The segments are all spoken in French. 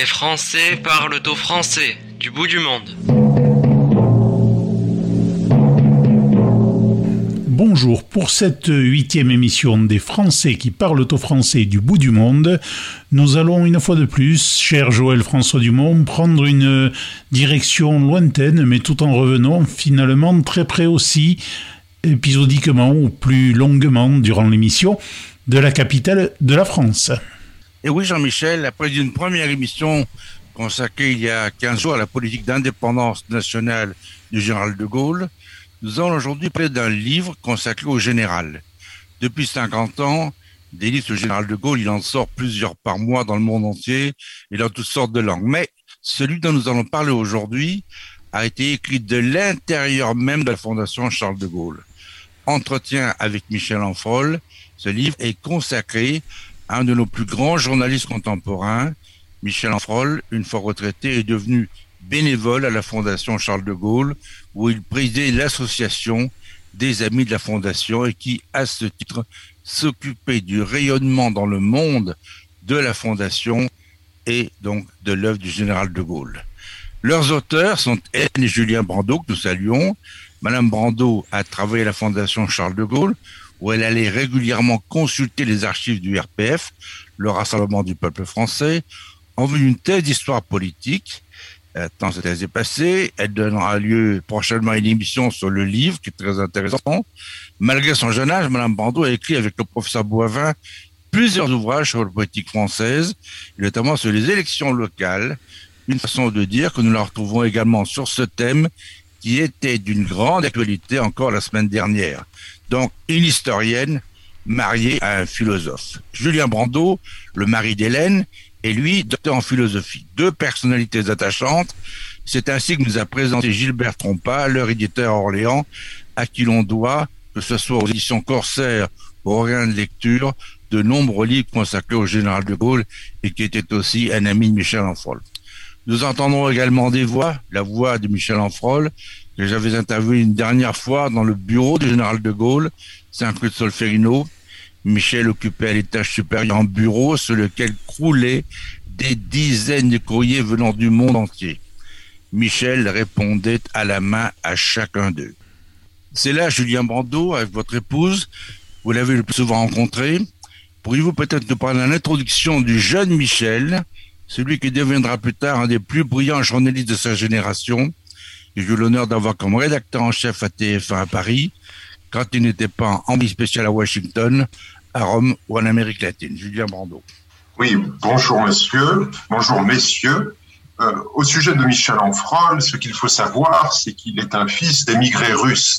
Les Français parlent au français du bout du monde. Bonjour, pour cette huitième émission des Français qui parlent au français du bout du monde, nous allons une fois de plus, cher Joël François Dumont, prendre une direction lointaine, mais tout en revenant finalement très près aussi, épisodiquement ou plus longuement durant l'émission, de la capitale de la France. Et oui, Jean-Michel, après une première émission consacrée il y a 15 jours à la politique d'indépendance nationale du général de Gaulle, nous allons aujourd'hui parler d'un livre consacré au général. Depuis 50 ans, des livres sur le général de Gaulle, il en sort plusieurs par mois dans le monde entier et dans toutes sortes de langues. Mais celui dont nous allons parler aujourd'hui a été écrit de l'intérieur même de la Fondation Charles de Gaulle. Entretien avec Michel Enfrol, ce livre est consacré un de nos plus grands journalistes contemporains, Michel Enfrol, une fois retraité, est devenu bénévole à la Fondation Charles de Gaulle, où il présidait l'association des amis de la Fondation et qui, à ce titre, s'occupait du rayonnement dans le monde de la Fondation et donc de l'œuvre du général de Gaulle. Leurs auteurs sont Hélène et Julien Brando, que nous saluons. Madame Brando a travaillé à la Fondation Charles de Gaulle, où elle allait régulièrement consulter les archives du RPF, le Rassemblement du peuple français, en vue d'une thèse d'histoire politique. Tant cette thèse est passée, elle donnera lieu prochainement à une émission sur le livre, qui est très intéressant. Malgré son jeune âge, Madame Brando a écrit avec le professeur Boivin plusieurs ouvrages sur la politique française, notamment sur les élections locales, une façon de dire que nous la retrouvons également sur ce thème qui était d'une grande actualité encore la semaine dernière donc une historienne mariée à un philosophe. Julien Brando, le mari d'Hélène, et lui, docteur en philosophie. Deux personnalités attachantes. C'est ainsi que nous a présenté Gilbert Trompa, leur éditeur à Orléans, à qui l'on doit, que ce soit aux éditions Corsair ou au rien de lecture, de nombreux livres consacrés au général de Gaulle et qui était aussi un ami de Michel Enfrol. Nous entendrons également des voix, la voix de Michel Enfrol, j'avais interviewé une dernière fois dans le bureau du général de Gaulle, Saint-Cloud Solferino. Michel occupait l'étage supérieur un bureau sur lequel croulaient des dizaines de courriers venant du monde entier. Michel répondait à la main à chacun d'eux. C'est là Julien Brando avec votre épouse. Vous l'avez le plus souvent rencontré. Pourriez-vous peut-être nous parler de l'introduction du jeune Michel, celui qui deviendra plus tard un des plus brillants journalistes de sa génération, j'ai eu l'honneur d'avoir comme rédacteur en chef à TF1 à Paris, quand il n'était pas en vie spéciale à Washington, à Rome ou en Amérique latine. Julien Brando. Oui, bonjour monsieur, bonjour messieurs. Euh, au sujet de Michel Enfrol, ce qu'il faut savoir, c'est qu'il est un fils d'émigrés russes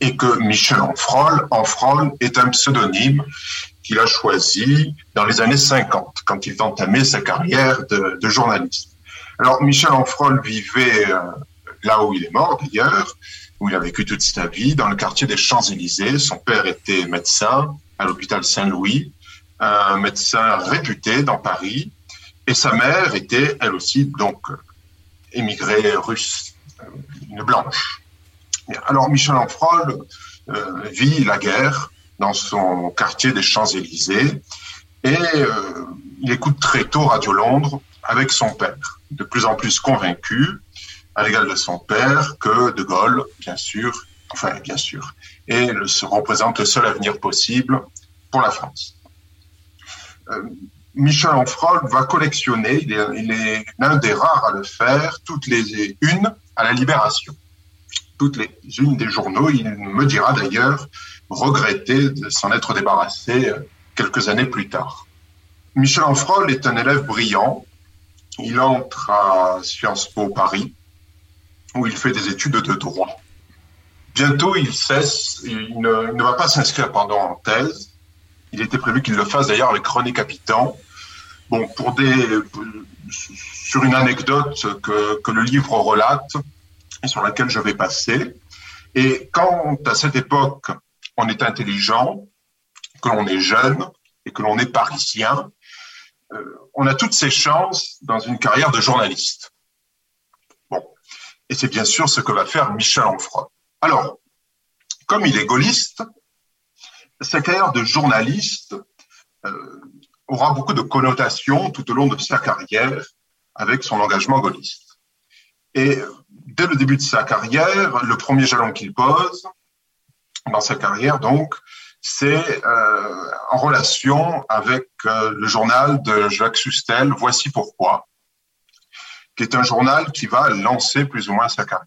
et que Michel Enfrol, Enfrol est un pseudonyme qu'il a choisi dans les années 50, quand il entamait sa carrière de, journaliste. Alors Michel Enfrol vivait euh, là où il est mort d'ailleurs, où il a vécu toute sa vie, dans le quartier des Champs-Élysées. Son père était médecin à l'hôpital Saint-Louis, un médecin réputé dans Paris, et sa mère était elle aussi donc émigrée russe, une blanche. Alors Michel Enfrol euh, vit la guerre dans son quartier des Champs-Élysées et euh, il écoute très tôt Radio Londres avec son père, de plus en plus convaincu à l'égal de son père que De Gaulle, bien sûr, enfin bien sûr, et se représente le seul avenir possible pour la France. Euh, Michel Onfrol va collectionner, il est, l'un des rares à le faire, toutes les unes à la Libération. Toutes les unes des journaux, il me dira d'ailleurs regretter de s'en être débarrassé euh, quelques années plus tard. Michel Onfrol est un élève brillant. Il entre à Sciences Po Paris où il fait des études de droit. Bientôt, il cesse, il ne, va pas s'inscrire pendant en thèse. Il était prévu qu'il le fasse d'ailleurs avec René Capitan. Bon, pour des, sur une anecdote que, que le livre relate et sur laquelle je vais passer. Et quand à cette époque, on est intelligent, que l'on est jeune et que l'on est parisien, euh, on a toutes ses chances dans une carrière de journaliste. Et c'est bien sûr ce que va faire Michel Onfroy. Alors, comme il est gaulliste, sa carrière de journaliste euh, aura beaucoup de connotations tout au long de sa carrière. avec son engagement gaulliste. Et dès le début de sa carrière, le premier jalon qu'il pose dans sa carrière, donc, c'est euh, en relation avec euh, le journal de Jacques Sustel, Voici pourquoi, qui est un journal qui va lancer plus ou moins sa carrière.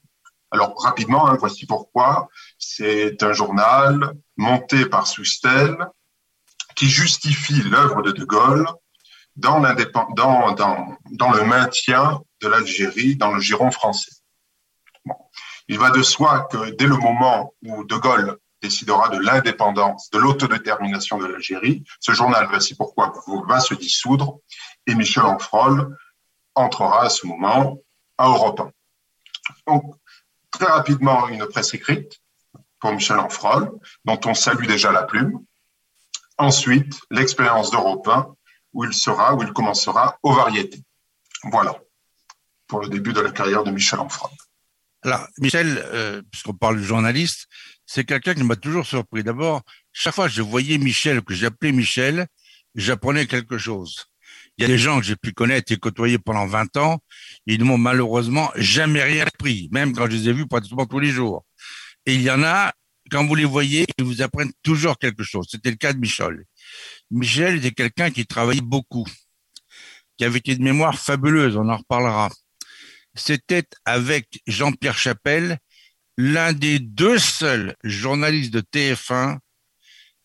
Alors rapidement, hein, voici pourquoi. C'est un journal monté par Sustel qui justifie l'œuvre de De Gaulle dans, dans, dans, dans le maintien de l'Algérie dans le giron français. Il va de soi que dès le moment où De Gaulle décidera de l'indépendance, de l'autodétermination de l'Algérie, ce journal, voici pourquoi, va se dissoudre et Michel Onfrol entrera à ce moment à Europe 1. Donc, très rapidement, une presse écrite pour Michel Onfrol, dont on salue déjà la plume. Ensuite, l'expérience d'Europe 1, où il sera, où il commencera aux variétés. Voilà, pour le début de la carrière de Michel Onfrol. Alors, Michel, euh, puisqu'on parle de journaliste, c'est quelqu'un qui m'a toujours surpris. D'abord, chaque fois que je voyais Michel, que j'appelais Michel, j'apprenais quelque chose. Il y a des gens que j'ai pu connaître et côtoyer pendant 20 ans, ils ne m'ont malheureusement jamais rien appris, même quand je les ai vus pratiquement tous les jours. Et il y en a, quand vous les voyez, ils vous apprennent toujours quelque chose. C'était le cas de Michel. Michel était quelqu'un qui travaillait beaucoup, qui avait une mémoire fabuleuse, on en reparlera. C'était avec Jean-Pierre Chapelle l'un des deux seuls journalistes de TF1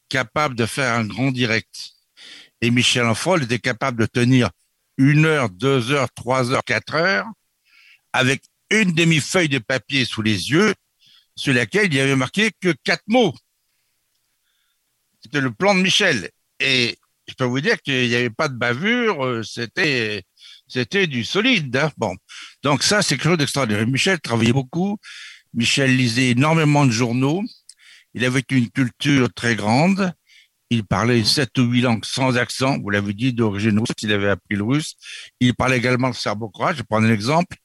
capable de faire un grand direct. Et Michel Enfrol était capable de tenir une heure, deux heures, trois heures, quatre heures, avec une demi-feuille de papier sous les yeux, sur laquelle il y avait marqué que quatre mots. C'était le plan de Michel. Et je peux vous dire qu'il n'y avait pas de bavure, euh, c'était, du solide. Hein. Donc ça, c'est quelque chose d'extraordinaire. Michel travaillait beaucoup. Michel lisait énormément de journaux. Il avait une culture très grande. Il parlait sept ou huit langues sans accent. Vous l'avez dit, d'origine russe. Il avait appris le russe. Il parlait également le serbo-croate. Je prendre un exemple.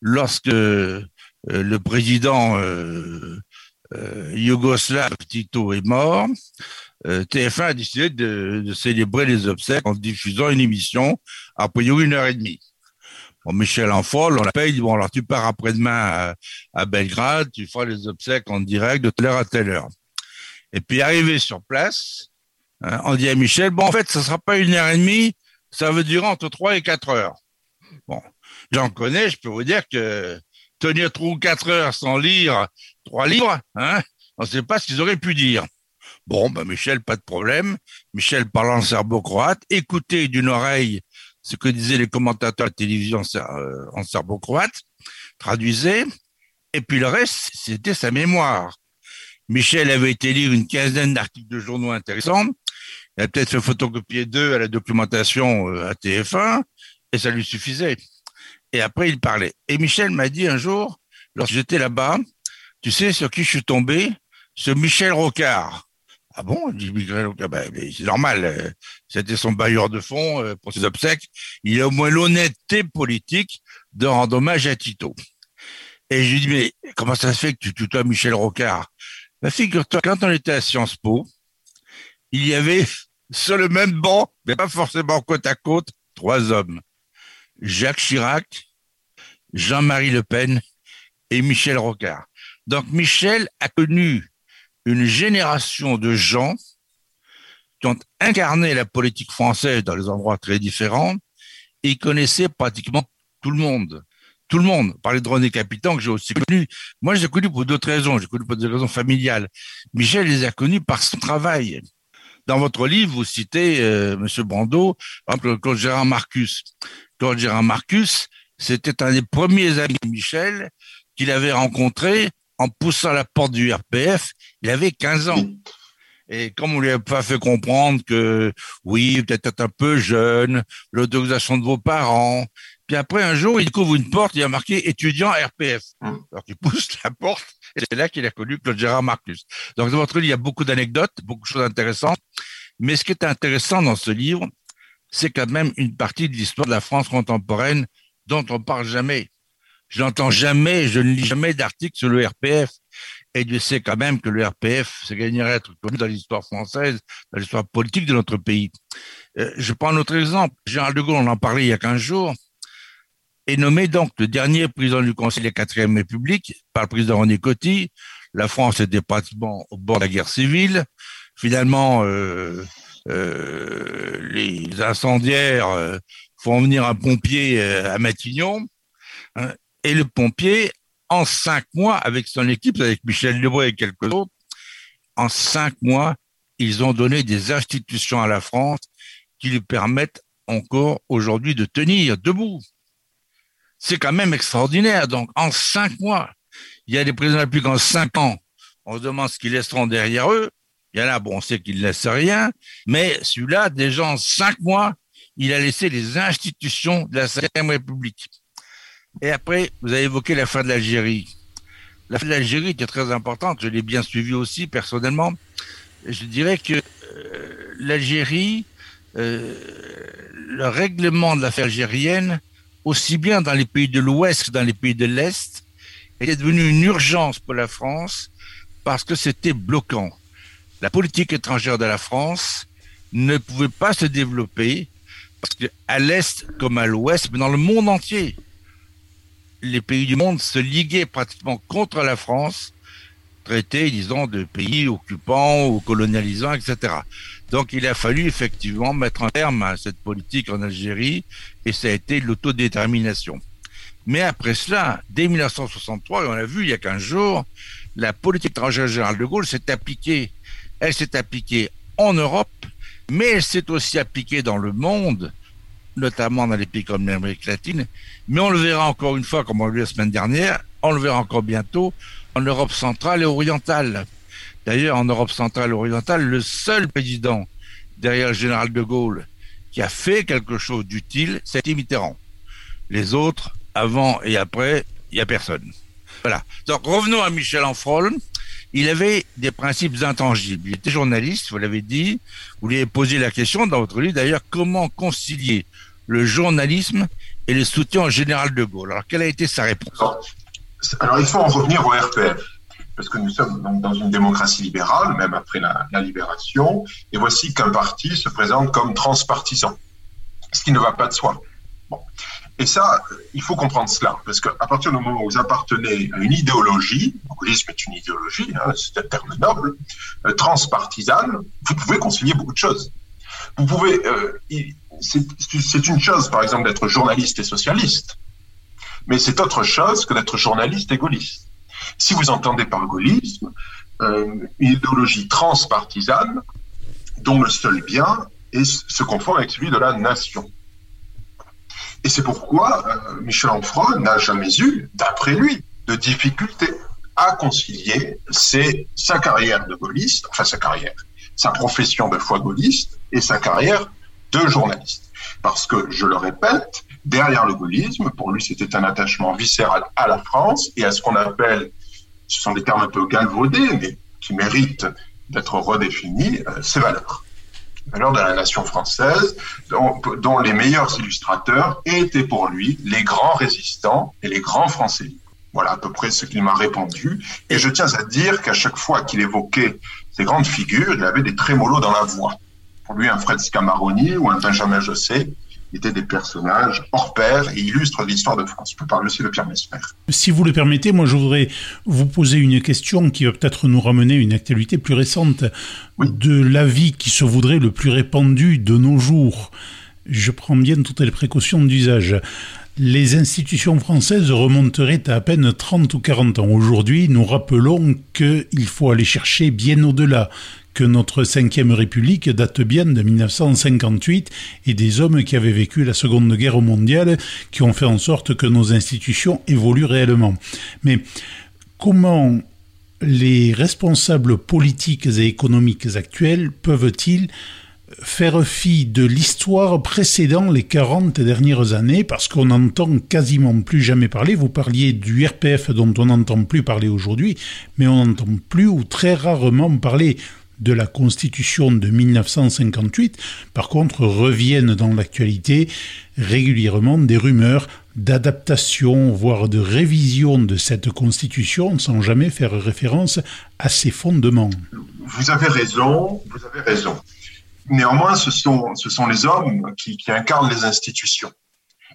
Lorsque euh, le président euh, euh, yougoslave Tito est mort, euh, TF1 a décidé de, célébrer les obsèques en diffusant une émission à priori une heure et demie. Bon, Michel Enfol, on l'appelle, il dit, bon, alors tu pars après-demain à, à, Belgrade, tu feras les obsèques en direct de telle heure à telle heure. Et puis arrivé sur place, on dit à Michel, bon, en fait, ça sera pas une heure et demie, ça veut durer entre trois et quatre heures. Bon, j'en connais, je peux vous dire que tenir trois ou quatre heures sans lire trois livres, hein, on ne sait pas ce qu'ils auraient pu dire. Bon, ben Michel, pas de problème. Michel parlant serbo-croate, écoutez d'une oreille ce que disaient les commentateurs de télévision euh, en serbo-croate, traduisait, et puis le reste, c'était sa mémoire. Michel avait été lire une quinzaine d'articles de journaux intéressants, il a peut-être fait photocopier deux à la documentation euh, à TF1 et ça lui suffisait. Et après, il parlait. Et Michel m'a dit un jour, lorsque j'étais là-bas, tu sais sur qui je suis tombé? Sur Michel Rocard. Ah bon? Dit Michel Rocard. Ben, c'est normal. Euh, c'était son bailleur de fonds euh, pour ses obsèques. Il a au moins l'honnêteté politique de rendre hommage à Tito. Et je lui dis, mais comment ça se fait que tu tutoies Michel Rocard? Ben, Figure-toi, quand on était à Sciences Po, il y avait sur le même banc, mais pas forcément côte à côte, trois hommes. Jacques Chirac, Jean-Marie Le Pen et Michel Rocard. Donc Michel a connu une génération de gens qui ont incarné la politique française dans des endroits très différents et ils connaissaient pratiquement tout le monde. Tout le monde. Parlait de René Capitan, que j'ai aussi connu. Moi, je l'ai connu pour d'autres raisons. J'ai connu pour des raisons familiales. Michel les a connus par son travail. Dans votre livre, vous citez, euh, Monsieur Brando, par exemple, Claude Gérard Marcus. Claude Gérard Marcus, c'était un des premiers amis de Michel qu'il avait rencontré en poussant la porte du RPF. Il avait 15 ans. Et comme on lui a pas fait comprendre que oui, peut-être un peu jeune, l'autorisation de vos parents. Puis après, un jour, il découvre une porte, il y a marqué étudiant RPF. Hum. Alors il pousse la porte, et c'est là qu'il a connu Claude Gérard Marcus. Donc, dans votre livre, il y a beaucoup d'anecdotes, beaucoup de choses intéressantes. Mais ce qui est intéressant dans ce livre, c'est quand même une partie de l'histoire de la France contemporaine dont on parle jamais. Je n'entends jamais, je ne lis jamais d'articles sur le RPF. Et je sais quand même que le RPF, c'est gagnerait à être connu dans l'histoire française, dans l'histoire politique de notre pays. Euh, je prends un autre exemple. Gérald de Gaulle, on en parlait il y a 15 jours. Est nommé donc le dernier président du Conseil de la quatrième République par le président René Coty. La France était pratiquement au bord de la guerre civile. Finalement, euh, euh, les incendiaires euh, font venir un pompier euh, à Matignon. Hein, et le pompier, en cinq mois, avec son équipe, avec Michel Lebrun et quelques autres, en cinq mois, ils ont donné des institutions à la France qui lui permettent encore aujourd'hui de tenir debout. C'est quand même extraordinaire. Donc, en cinq mois, il y a des présidents plus qu'en cinq ans. On se demande ce qu'ils laisseront derrière eux. Il y en a, bon, on sait qu'ils ne laissent rien. Mais celui-là, déjà en cinq mois, il a laissé les institutions de la Cinquième République. Et après, vous avez évoqué la fin de l'Algérie. La fin de l'Algérie était très importante. Je l'ai bien suivi aussi personnellement. Je dirais que euh, l'Algérie, euh, le règlement de l'affaire algérienne, aussi bien dans les pays de l'Ouest que dans les pays de l'Est, était devenu une urgence pour la France parce que c'était bloquant. La politique étrangère de la France ne pouvait pas se développer parce qu'à l'Est comme à l'Ouest, mais dans le monde entier, les pays du monde se liguaient pratiquement contre la France, traités, disons, de pays occupants ou colonialisants, etc. Donc il a fallu effectivement mettre un terme à cette politique en Algérie et ça a été l'autodétermination. Mais après cela, dès 1963, et on l'a vu il y a 15 jours, la politique étrangère générale de Gaulle s'est appliquée. Elle s'est appliquée en Europe, mais elle s'est aussi appliquée dans le monde, notamment dans les pays comme l'Amérique latine. Mais on le verra encore une fois, comme on l'a vu la semaine dernière, on le verra encore bientôt en Europe centrale et orientale. D'ailleurs, en Europe centrale orientale, le seul président derrière le général de Gaulle qui a fait quelque chose d'utile, c'était Mitterrand. Les autres, avant et après, il n'y a personne. Voilà. Donc revenons à Michel Enfrol. Il avait des principes intangibles. Il était journaliste, vous l'avez dit. Vous lui avez posé la question dans votre livre, d'ailleurs, comment concilier le journalisme et le soutien au général de Gaulle. Alors, quelle a été sa réponse? Alors, il faut en revenir au RPF, parce que nous sommes donc dans une démocratie libérale, même après la, libération, et voici qu'un parti se présente comme transpartisan, ce qui ne va pas de soi. Et ça, il faut comprendre cela, parce qu'à partir du moment où vous appartenez à une idéologie, gaullisme est une idéologie, hein, c'est un terme noble, euh, transpartisane, vous pouvez concilier beaucoup de choses. Vous pouvez, euh, c'est une chose, par exemple, d'être journaliste et socialiste, mais c'est autre chose que d'être journaliste et gaulliste. Si vous entendez par gaullisme euh, une idéologie transpartisane dont le seul bien est, se confond avec celui de la nation. Et c'est pourquoi euh, Michel Onfroy n'a jamais eu, d'après lui, de difficulté à concilier sa carrière de gaulliste, enfin sa carrière, sa profession de foi gaulliste et sa carrière de journaliste. Parce que, je le répète, derrière le gaullisme, pour lui, c'était un attachement viscéral à la France et à ce qu'on appelle, ce sont des termes un peu galvaudés, mais qui méritent d'être redéfinis, euh, ses valeurs valeurs de la nation française, dont, dont, les meilleurs illustrateurs étaient pour lui les grands résistants et les grands Français. Voilà à peu près ce qu'il m'a répondu. Et je tiens à dire qu'à chaque fois qu'il évoquait ces grandes figures, il avait des trémolos dans la voix. Pour lui, un Fred Scamaroni ou un Benjamin Josset étaient des personnages hors pair et illustrent l'histoire de France. Je peux parler aussi de Pierre Mesmer. Si vous le permettez, moi je voudrais vous poser une question qui va peut-être nous ramener à une actualité plus récente oui. de l'avis qui se voudrait le plus répandu de nos jours. Je prends bien toutes les précautions d'usage. Les institutions françaises remonteraient à à peine 30 ou 40 ans. Aujourd'hui, nous rappelons qu'il faut aller chercher bien au-delà, que notre cinquième République date bien de 1958 et des hommes qui avaient vécu la Seconde Guerre mondiale qui ont fait en sorte que nos institutions évoluent réellement. Mais comment les responsables politiques et économiques actuels peuvent-ils faire fi de l'histoire précédant les 40 dernières années? Parce qu'on n'entend quasiment plus jamais parler. Vous parliez du RPF dont on n'entend plus parler aujourd'hui, mais on n'entend plus ou très rarement parler de la Constitution de 1958. Par contre, reviennent dans l'actualité régulièrement des rumeurs d'adaptation, voire de révision de cette Constitution sans jamais faire référence à ses fondements. Vous avez raison, vous avez raison. Néanmoins, ce sont, ce sont les hommes qui, qui incarnent les institutions.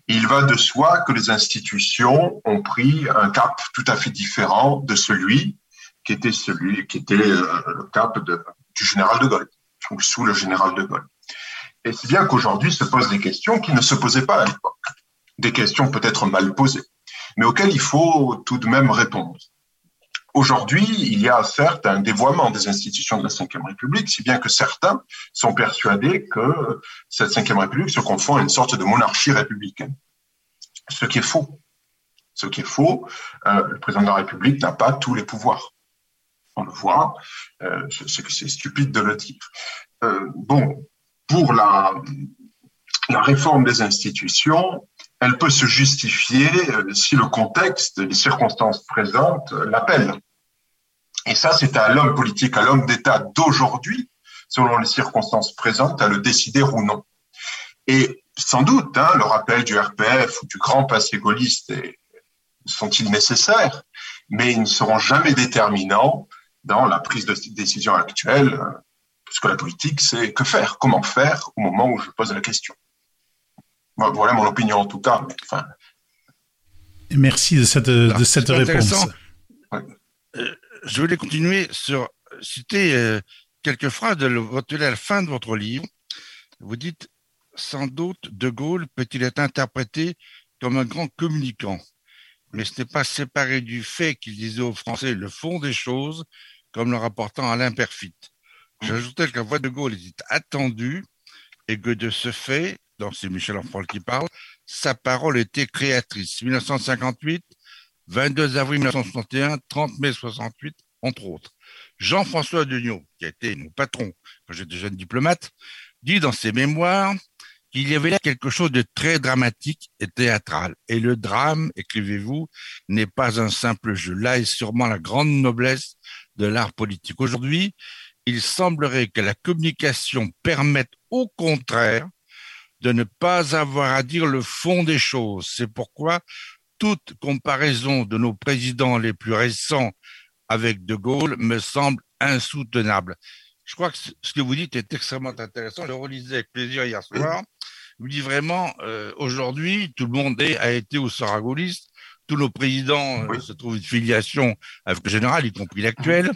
Il va de soi que les institutions ont pris un cap tout à fait différent de celui qui était celui qui était euh, le cap du général de Gaulle, ou sous le général de Gaulle. Et c'est bien qu'aujourd'hui se posent des questions qui ne se posaient pas à l'époque. Des questions peut-être mal posées, mais auxquelles il faut tout de même répondre. Aujourd'hui, il y a certes un dévoiement des institutions de la Ve République, si bien que certains sont persuadés que cette Ve République se confond à une sorte de monarchie républicaine. Ce qui est faux. Ce qui est faux, euh, le président de la République n'a pas tous les pouvoirs. On le voit, euh, c'est stupide de le dire. Euh, bon, pour la, réforme des institutions, elle peut se justifier euh, si le contexte, les circonstances présentes l'appellent. Et ça, c'est à l'homme politique, à l'homme d'État d'aujourd'hui, selon les circonstances présentes, à le décider ou non. Et sans doute, hein, le rappel du RPF ou du grand passé gaulliste sont-ils nécessaires, mais ils ne seront jamais déterminants dans la prise de décision actuelle, euh, parce que la politique, c'est que faire, comment faire au moment où je pose la question. Voilà mon opinion en tout cas. enfin... Merci de cette, de cette réponse. Euh, je voulais continuer sur citer euh, quelques phrases de votre à la fin de votre livre. Vous dites sans doute De Gaulle peut-il être interprété comme un grand communicant, mais ce n'est pas séparé du fait qu'il disait aux Français le fond des choses, comme le rapportant Alain Perfit. J'ajoutais que la voix de Gaulle était attendue et que de ce fait, donc c'est Michel Enfant qui parle, sa parole était créatrice. 1958, 22 avril 1961, 30 mai 68, entre autres. Jean-François Degnaud, qui a été mon patron quand j'étais jeune diplomate, dit dans ses mémoires qu'il y avait là quelque chose de très dramatique et théâtral. Et le drame, écrivez-vous, n'est pas un simple jeu. Là est sûrement la grande noblesse de l'art politique. Aujourd'hui, il semblerait que la communication permette au contraire de ne pas avoir à dire le fond des choses. C'est pourquoi toute comparaison de nos présidents les plus récents avec De Gaulle me semble insoutenable. Je crois que ce que vous dites est extrêmement intéressant. Je le relisais avec plaisir hier soir. Vous dites vraiment, euh, aujourd'hui, tout le monde a été au sera. Tous nos présidents euh, se trouvent une filiation avec le général, y compris l'actuel.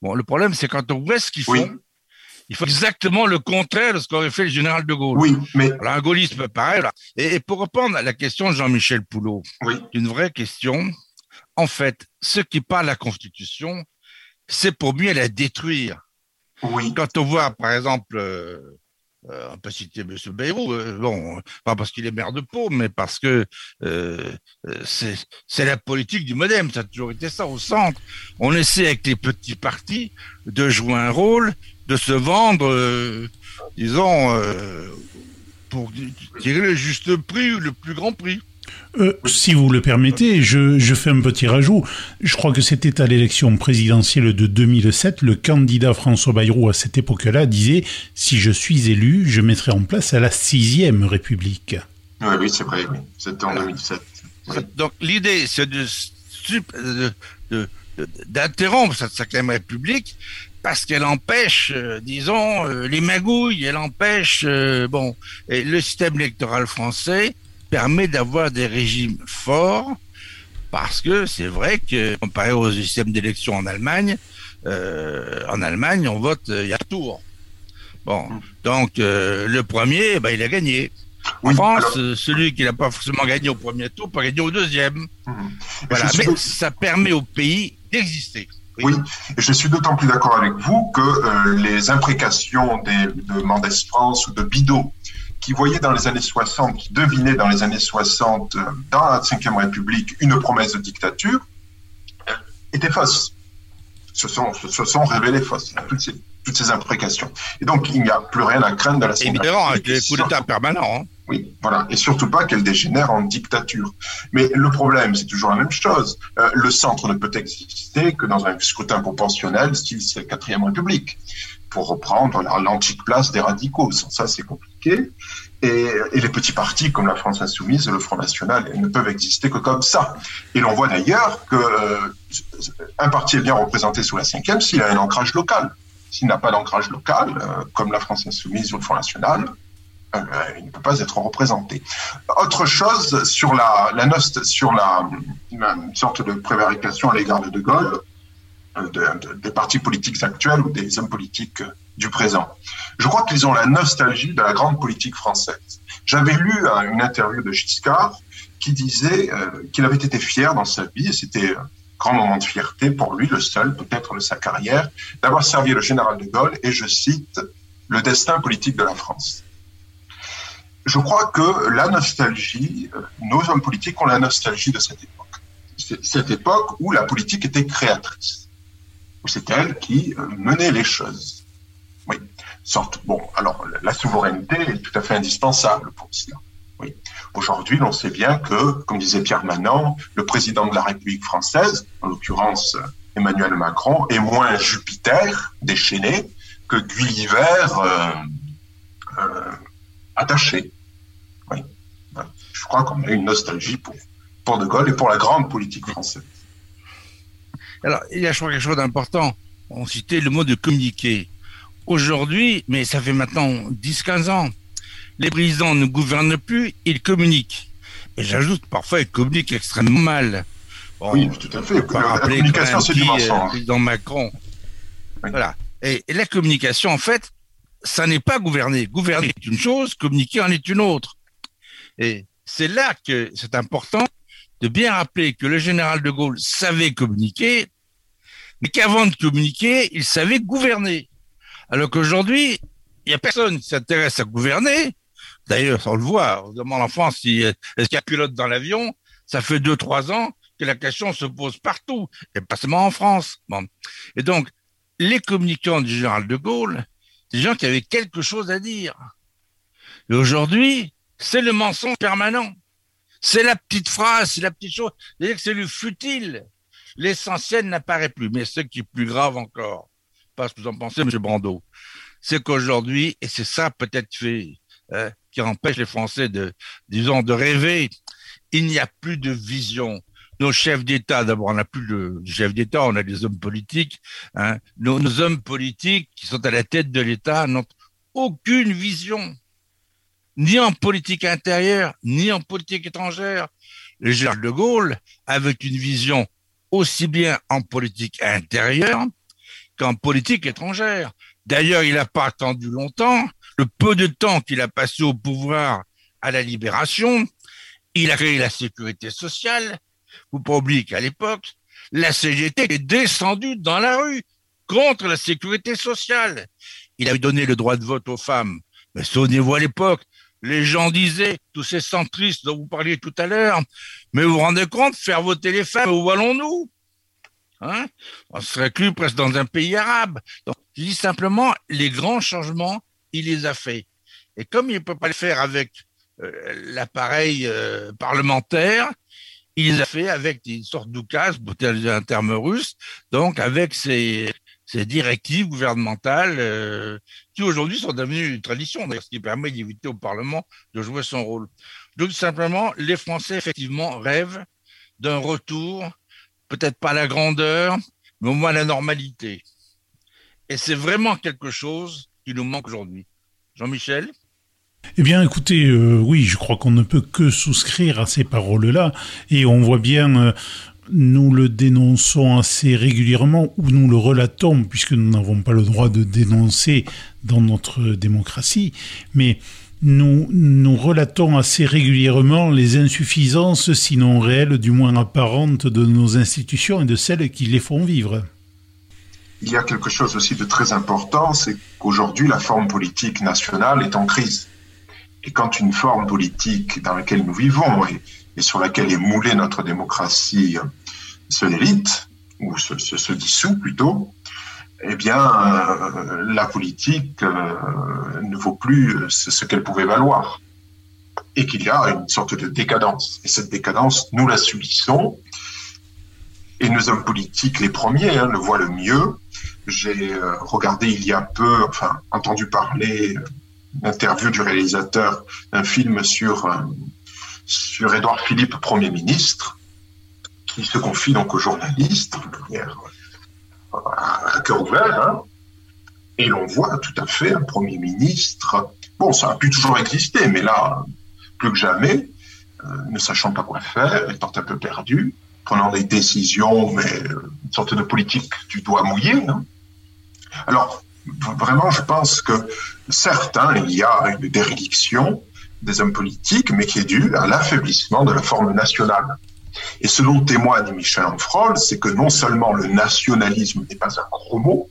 Bon, le problème, c'est quand on voit ce qu'ils font, il faut exactement le contraire de ce qu'aurait fait le général de Gaulle. Oui, mais. un gaulliste peut pareil. Et, pour répondre à la question de Jean-Michel Poulot, une vraie question. En fait, ceux qui parlent de la Constitution, c'est pour mieux la détruire. Oui. Quand on voit, par exemple, euh, euh, on peut citer M. Bayrou, euh, bon, pas parce qu'il est maire de Pau, mais parce que euh, c'est la politique du modem, ça a toujours été ça au centre. On essaie avec les petits partis de jouer un rôle, de se vendre, disons, pour tirer le juste prix ou le plus grand prix. Euh, si vous le permettez, je, je, fais un petit rajout. Je crois que c'était à l'élection présidentielle de 2007, le candidat François Bayrou à cette époque-là disait « Si je suis élu, je mettrai en place à la sixième République ». Oui, oui, c'est vrai, oui. c'était en 2007. Donc l'idée, c'est de, d'interrompre cette cinquième République parce qu'elle empêche, euh, disons, euh, les magouilles, elle empêche, bon, et le système électoral français permet d'avoir des régimes forts parce que c'est vrai que comparé au système d'élection en Allemagne, euh, en Allemagne, on vote, il y a tour. Bon, donc euh, le premier, ben, il a gagné. En France, celui qui n'a pas forcément gagné au premier tour peut gagner au deuxième. Voilà, mais ça permet au pays d'exister. Oui. je suis d'autant plus d'accord avec vous que euh, les imprécations des, de Mendès France ou de Bidot qui voyait dans les années 60, qui devinait dans les années 60, euh, dans la Ve République, une promesse de dictature, étaient fausses. Se sont, se sont révélées fausses, toutes ces, toutes ces imprécations. Et donc, il n'y a plus rien à craindre de la Ve Évidemment, avec les coups d'État permanents. Hein. Oui, voilà. Et surtout pas qu'elle dégénère en dictature. Mais le problème, c'est toujours la même chose. Euh, le centre ne peut exister que dans un scrutin proportionnel, style c'est la quatrième République pour reprendre l'antique place des radicaux. Sans ça, c'est compliqué. Et, les petits partis comme la France Insoumise et le Front National ne peuvent exister que comme ça. Et l'on voit d'ailleurs que euh, un parti est bien représenté sous la cinquième s'il a un ancrage local. S'il n'a pas d'ancrage local, euh, comme la France Insoumise ou le Front National, Euh, il ne peut pas être représenté. Autre chose sur la, la sur la, sorte de prévarication à l'égard de De Gaulle, euh, des partis politiques actuels ou des hommes politiques du présent. Je crois qu'ils ont la nostalgie de la grande politique française. J'avais lu une interview de Giscard qui disait qu'il avait été fier dans sa vie, et c'était un grand moment de fierté pour lui, le seul peut-être de sa carrière, d'avoir servi le général de Gaulle, et je cite, le destin politique de la France je crois que la nostalgie, euh, nos hommes politiques ont la nostalgie de cette époque. Cette époque où la politique était créatrice, c'est elle qui euh, menait les choses. Oui, sorte. Bon, alors la souveraineté est tout à fait indispensable pour cela. Oui. Aujourd'hui, on sait bien que, comme disait Pierre Manant, le président de la République française, en l'occurrence Emmanuel Macron, est moins Jupiter déchaîné que Gulliver euh, euh, attaché. Oui. Je crois qu'on a une nostalgie pour De Gaulle et pour la grande politique française. Alors, il y a, je crois, quelque chose d'important. On citait le mot de communiquer. Aujourd'hui, mais ça fait maintenant 10-15 ans, les présidents ne gouvernent plus, ils communiquent. Et j'ajoute, parfois, ils communiquent extrêmement mal. oui, tout à fait. La, communication, c'est du euh, mensonge. Président Macron. Voilà. et, la communication, en fait, ça n'est pas gouverner. Gouverner est une chose, communiquer en est une autre. Et c'est là que c'est important de bien rappeler que le général de Gaulle savait communiquer, mais qu'avant de communiquer, il savait gouverner. Alors qu'aujourd'hui, il n'y a personne qui s'intéresse à gouverner. D'ailleurs, on le voit, on demande en France si, est-ce qu'il y a pilote dans l'avion? Ça fait deux, trois ans que la question se pose partout, et pas seulement en France. Et donc, les communicants du général de Gaulle, des gens qui avaient quelque chose à dire. Et aujourd'hui, c'est le mensonge permanent. C'est la petite phrase, c'est la petite chose. C'est-à-dire que c'est le futile. L'essentiel n'apparaît plus. Mais ce qui est plus grave encore, pas ce que vous en pensez, M. Brando, c'est qu'aujourd'hui, et c'est ça peut-être fait, hein, qui empêche les Français de, disons, de rêver, il n'y a plus de vision nos chefs d'État, d'abord, on n'a plus de chefs d'État, on a des hommes politiques. Hein. Nos, hommes politiques qui sont à la tête de l'État n'ont aucune vision, ni en politique intérieure, ni en politique étrangère. Général de Gaulle avait une vision aussi bien en politique intérieure qu'en politique étrangère. D'ailleurs, il n'a pas attendu longtemps. Le peu de temps qu'il a passé au pouvoir à la libération, il a créé la sécurité sociale, faut pas oublier qu'à l'époque, la CGT est descendue dans la rue contre la sécurité sociale. Il avait donné le droit de vote aux femmes. Mais souvenez-vous à l'époque, les gens disaient, tous ces centristes dont vous parliez tout à l'heure, mais vous vous rendez compte, faire voter les femmes, où allons-nous? Hein? On serait cru presque dans un pays arabe. Donc, je dis simplement, les grands changements, il les a faits. Et comme il ne peut pas le faire avec euh, l'appareil euh, parlementaire, il les a fait avec une sorte d'oukaz, pour un terme russe, donc avec ces, ces directives gouvernementales euh, qui aujourd'hui sont devenues une tradition, ce qui permet d'éviter au Parlement de jouer son rôle. Donc simplement, les Français effectivement rêvent d'un retour, peut-être pas à la grandeur, mais au moins à la normalité. Et c'est vraiment quelque chose qui nous manque aujourd'hui. Jean-Michel? Eh bien, écoutez, euh, oui, je crois qu'on ne peut que souscrire à ces paroles-là, et on voit bien, euh, nous le dénonçons assez régulièrement, ou nous le relatons, puisque nous n'avons pas le droit de dénoncer dans notre démocratie, mais nous, nous relatons assez régulièrement les insuffisances, sinon réelles, du moins apparentes, de nos institutions et de celles qui les font vivre. Il y a quelque chose aussi de très important, c'est qu'aujourd'hui, la forme politique nationale est en crise. Et quand une forme politique dans laquelle nous vivons et, sur laquelle est moulée notre démocratie euh, se délite, ou se, se, dissout plutôt, eh bien, euh, la politique euh, ne vaut plus ce, qu'elle pouvait valoir. Et qu'il y a une sorte de décadence. Et cette décadence, nous la subissons. Et nos hommes politiques, les premiers, hein, le voient le mieux. J'ai regardé il y a peu, enfin, entendu parler interview du réalisateur d'un film sur, euh, sur Édouard Philippe, Premier ministre, qui se confie donc aux journalistes, à cœur ouvert, hein, Et l'on voit tout à fait un Premier ministre, bon, ça a pu toujours exister, mais là, plus que jamais, euh, ne sachant pas quoi faire, étant un peu perdu, prenant des décisions, mais euh, une sorte de politique du doigt mouillé. Hein. Alors, vraiment, je pense que certes, hein, il y a une dérédiction des hommes politiques, mais qui est due à l'affaiblissement de la forme nationale. Et ce dont témoigne Michel Onfroy, c'est que non seulement le nationalisme n'est pas un gros mot,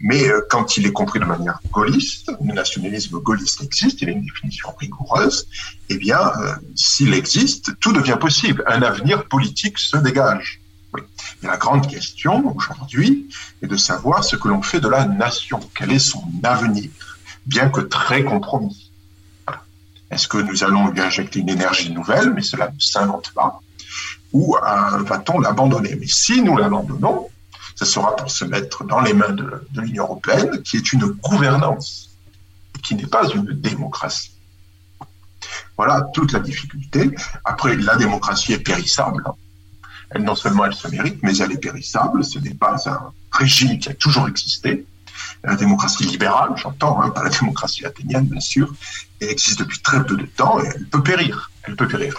mais euh, quand il est compris de manière gaulliste, le nationalisme gaulliste existe, il a une définition rigoureuse, eh bien, euh, s'il existe, tout devient possible. Un avenir politique se dégage. Oui. La grande question aujourd'hui est de savoir ce que l'on fait de la nation, quel est son avenir, bien que très compromis? Est-ce que nous allons lui injecter une énergie nouvelle, mais cela ne s'invente pas, ou euh, va-t-on l'abandonner? Mais si nous l'abandonnons, ce sera pour se mettre dans les mains de, l'Union européenne, qui est une gouvernance, qui n'est pas une démocratie. Voilà toute la difficulté. Après, la démocratie est périssable. Elle, non seulement elle se mérite, mais elle est périssable. Ce n'est pas un régime qui a toujours existé. La démocratie libérale, j'entends, hein, pas la démocratie athénienne, bien sûr, elle existe depuis très peu de temps et elle peut périr.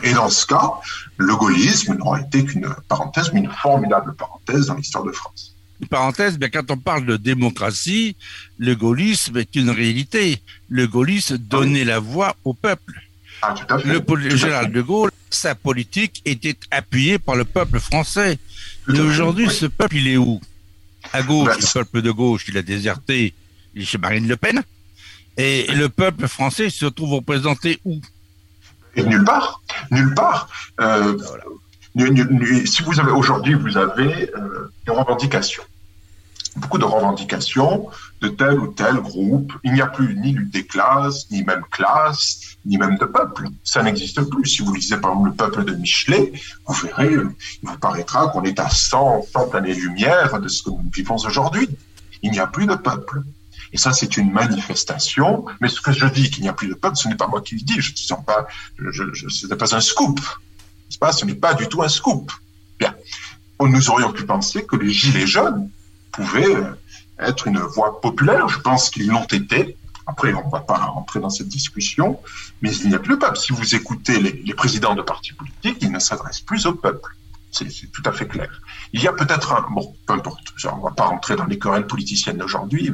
Et dans ce cas, le gaullisme n'aura été qu'une parenthèse, mais une formidable parenthèse dans l'histoire de France. Une parenthèse, bien quand on parle de démocratie, le gaullisme est une réalité. Le gaullisme donnait la voix au peuple. Ah, tout à fait. Le, général de Gaulle, sa politique était appuyée par le peuple français. Et aujourd'hui, ce peuple, il est où? À gauche, bah, le peuple de gauche, il a déserté, il est chez Marine Le Pen. Et le peuple français se trouve représenté où? Et nulle part. Nulle part. Euh, si vous avez aujourd'hui, vous avez euh, des revendications, beaucoup de revendications de tel ou tel groupe. Il n'y a plus ni lutte des classes, ni même classe, ni même de peuple. Ça n'existe plus. Si vous lisez par exemple le peuple de Michelet, vous verrez, il vous paraîtra qu'on est à 100, 100 années-lumière de ce que nous vivons aujourd'hui. Il n'y a plus de peuple. Et ça, c'est une manifestation. Mais ce que je dis qu'il n'y a plus de peuple, ce n'est pas moi qui le dis. Je ne sens pas, ce n'est pas un scoop. Pas, ce n'est pas du tout un scoop. Bien. Nous aurions pu penser que les gilets jaunes pouvaient euh, être une voix populaire. Je pense qu'ils l'ont été. Après, on ne va pas rentrer dans cette discussion, mais il n'y a plus de peuple. Si vous écoutez les, présidents de partis politiques, ils ne s'adressent plus au peuple. C'est tout à fait clair. Il y a peut-être un, bon, peu importe, on ne va pas rentrer dans les querelles politiciennes d'aujourd'hui,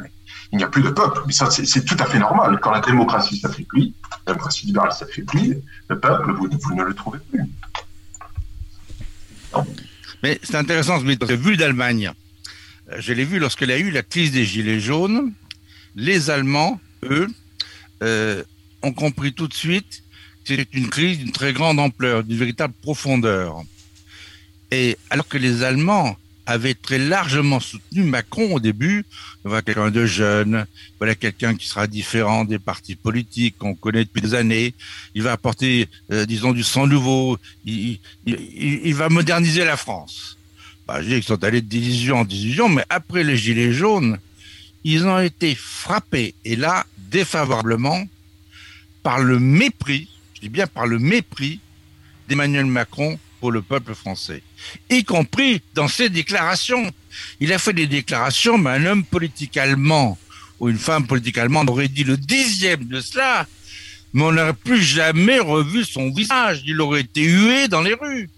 il n'y a plus de peuple. Mais ça, c'est tout à fait normal. Quand la démocratie s'affaiblit, la démocratie libérale s'affaiblit, le peuple, vous, ne le trouvez plus. Mais c'est intéressant, ce que vu d'Allemagne, euh, je l'ai vu lorsqu'il y a eu la crise des Gilets jaunes, les Allemands, eux, euh, ont compris tout de suite que c'était une crise d'une très grande ampleur, d'une véritable profondeur. Et alors que les Allemands avait très largement soutenu Macron au début. Voilà quelqu'un de jeune, voilà quelqu'un qui sera différent des partis politiques qu'on connaît depuis des années. Il va apporter, euh, disons, du sang nouveau. Il, va moderniser la France. Bah, je dis qu'ils sont allés de division en division, mais après les Gilets jaunes, ils ont été frappés, et là, défavorablement, par le mépris, je dis bien par le mépris d'Emmanuel Macron le peuple français, y compris dans ses déclarations. Il a fait des déclarations, mais un homme politique allemand ou une femme politique allemande aurait dit le dixième de cela, mais on n'aurait plus jamais revu son visage. Il aurait été hué dans les rues.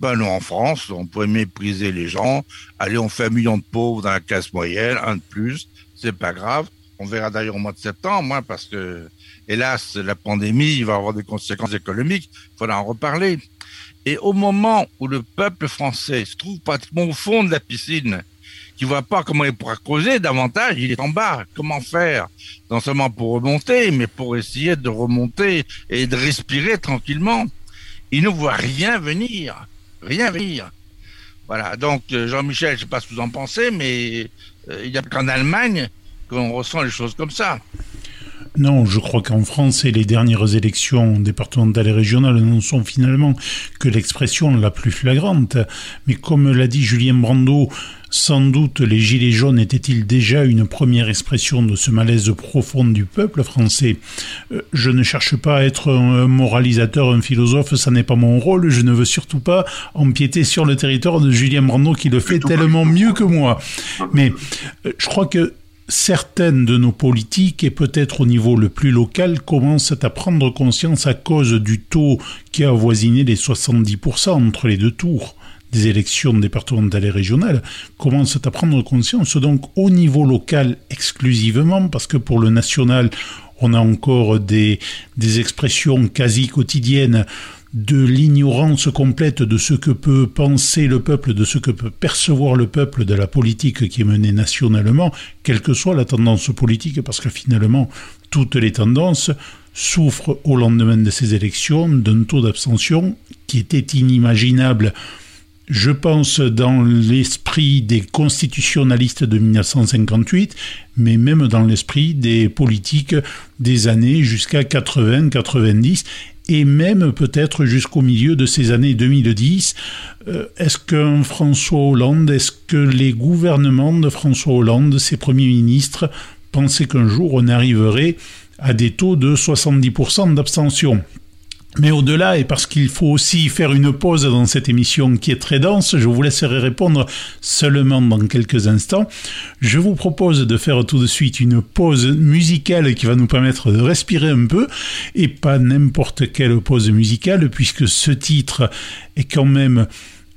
Ben non, en France, on pourrait mépriser les gens. Allez, on fait un million de pauvres dans la classe moyenne, un de plus, c'est pas grave. On verra d'ailleurs au mois de septembre, hein, parce que, hélas, la pandémie, va avoir des conséquences économiques. Il faudra en reparler. Et au moment où le peuple français se trouve pratiquement au fond de la piscine, qui voit pas comment il pourra creuser davantage, il est en bas. Comment faire? Non seulement pour remonter, mais pour essayer de remonter et de respirer tranquillement. Il ne voit rien venir. Rien venir. Voilà. Donc, euh, Jean-Michel, je sais pas ce que vous en pensez, mais euh, il n'y a qu'en Allemagne qu'on ressent les choses comme ça. Non, je crois qu'en France, les dernières élections départementales et régionales ne sont finalement que l'expression la plus flagrante. Mais comme l'a dit Julien Brando, sans doute les Gilets jaunes étaient-ils déjà une première expression de ce malaise profond du peuple français euh, Je ne cherche pas à être un moralisateur, un philosophe, ça n'est pas mon rôle, je ne veux surtout pas empiéter sur le territoire de Julien Brando qui le fait tellement mieux que moi. Mais euh, je crois que certaines de nos politiques, et peut-être au niveau le plus local, commencent à prendre conscience à cause du taux qui a avoisiné les 70% entre les deux tours des élections départementales et régionales, commencent à prendre conscience. Donc au niveau local exclusivement, parce que pour le national, on a encore des, des expressions quasi quotidiennes de l'ignorance complète de ce que peut penser le peuple, de ce que peut percevoir le peuple de la politique qui est menée nationalement, quelle que soit la tendance politique, parce que finalement, toutes les tendances souffrent au lendemain de ces élections d'un taux d'abstention qui était inimaginable. Je pense, dans l'esprit des constitutionnalistes de 1958, mais même dans l'esprit des politiques des années jusqu'à 80-90, et même peut-être jusqu'au milieu de ces années 2010. Euh, est-ce qu'un François Hollande, est-ce que les gouvernements de François Hollande, ses premiers ministres, pensaient qu'un jour on arriverait à des taux de 70% d'abstention? Mais au-delà, et parce qu'il faut aussi faire une pause dans cette émission qui est très dense, je vous laisserai répondre seulement dans quelques instants. Je vous propose de faire tout de suite une pause musicale qui va nous permettre de respirer un peu, et pas n'importe quelle pause musicale, puisque ce titre est quand même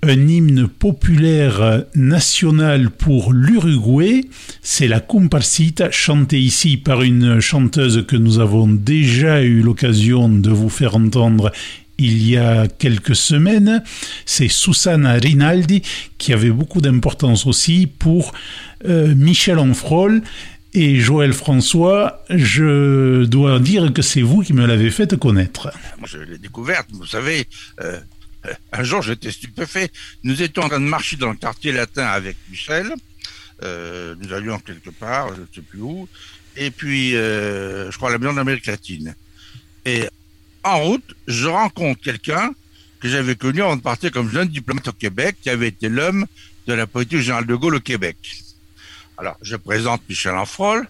un hymne populaire national pour l'Uruguay. C'est la Comparsita, chantée ici par une chanteuse que nous avons déjà eu l'occasion de vous faire entendre il y a quelques semaines. C'est Susana Rinaldi qui avait beaucoup d'importance aussi pour euh, Michel Onfrol. Et Joël François, je dois dire que c'est vous qui me l'avez fait connaître. Moi, je l'ai découverte, vous savez, euh, un jour, j'étais stupéfait. Nous étions en train de marcher dans le quartier latin avec Michel. Euh, nous allions quelque part, je ne sais plus où. Et puis, euh, je crois, la maison d'Amérique latine. Et en route, je rencontre quelqu'un que j'avais connu avant de partir comme jeune diplomate au Québec, qui avait été l'homme de la politique générale de Gaulle au Québec. Alors, je présente Michel Enfrol.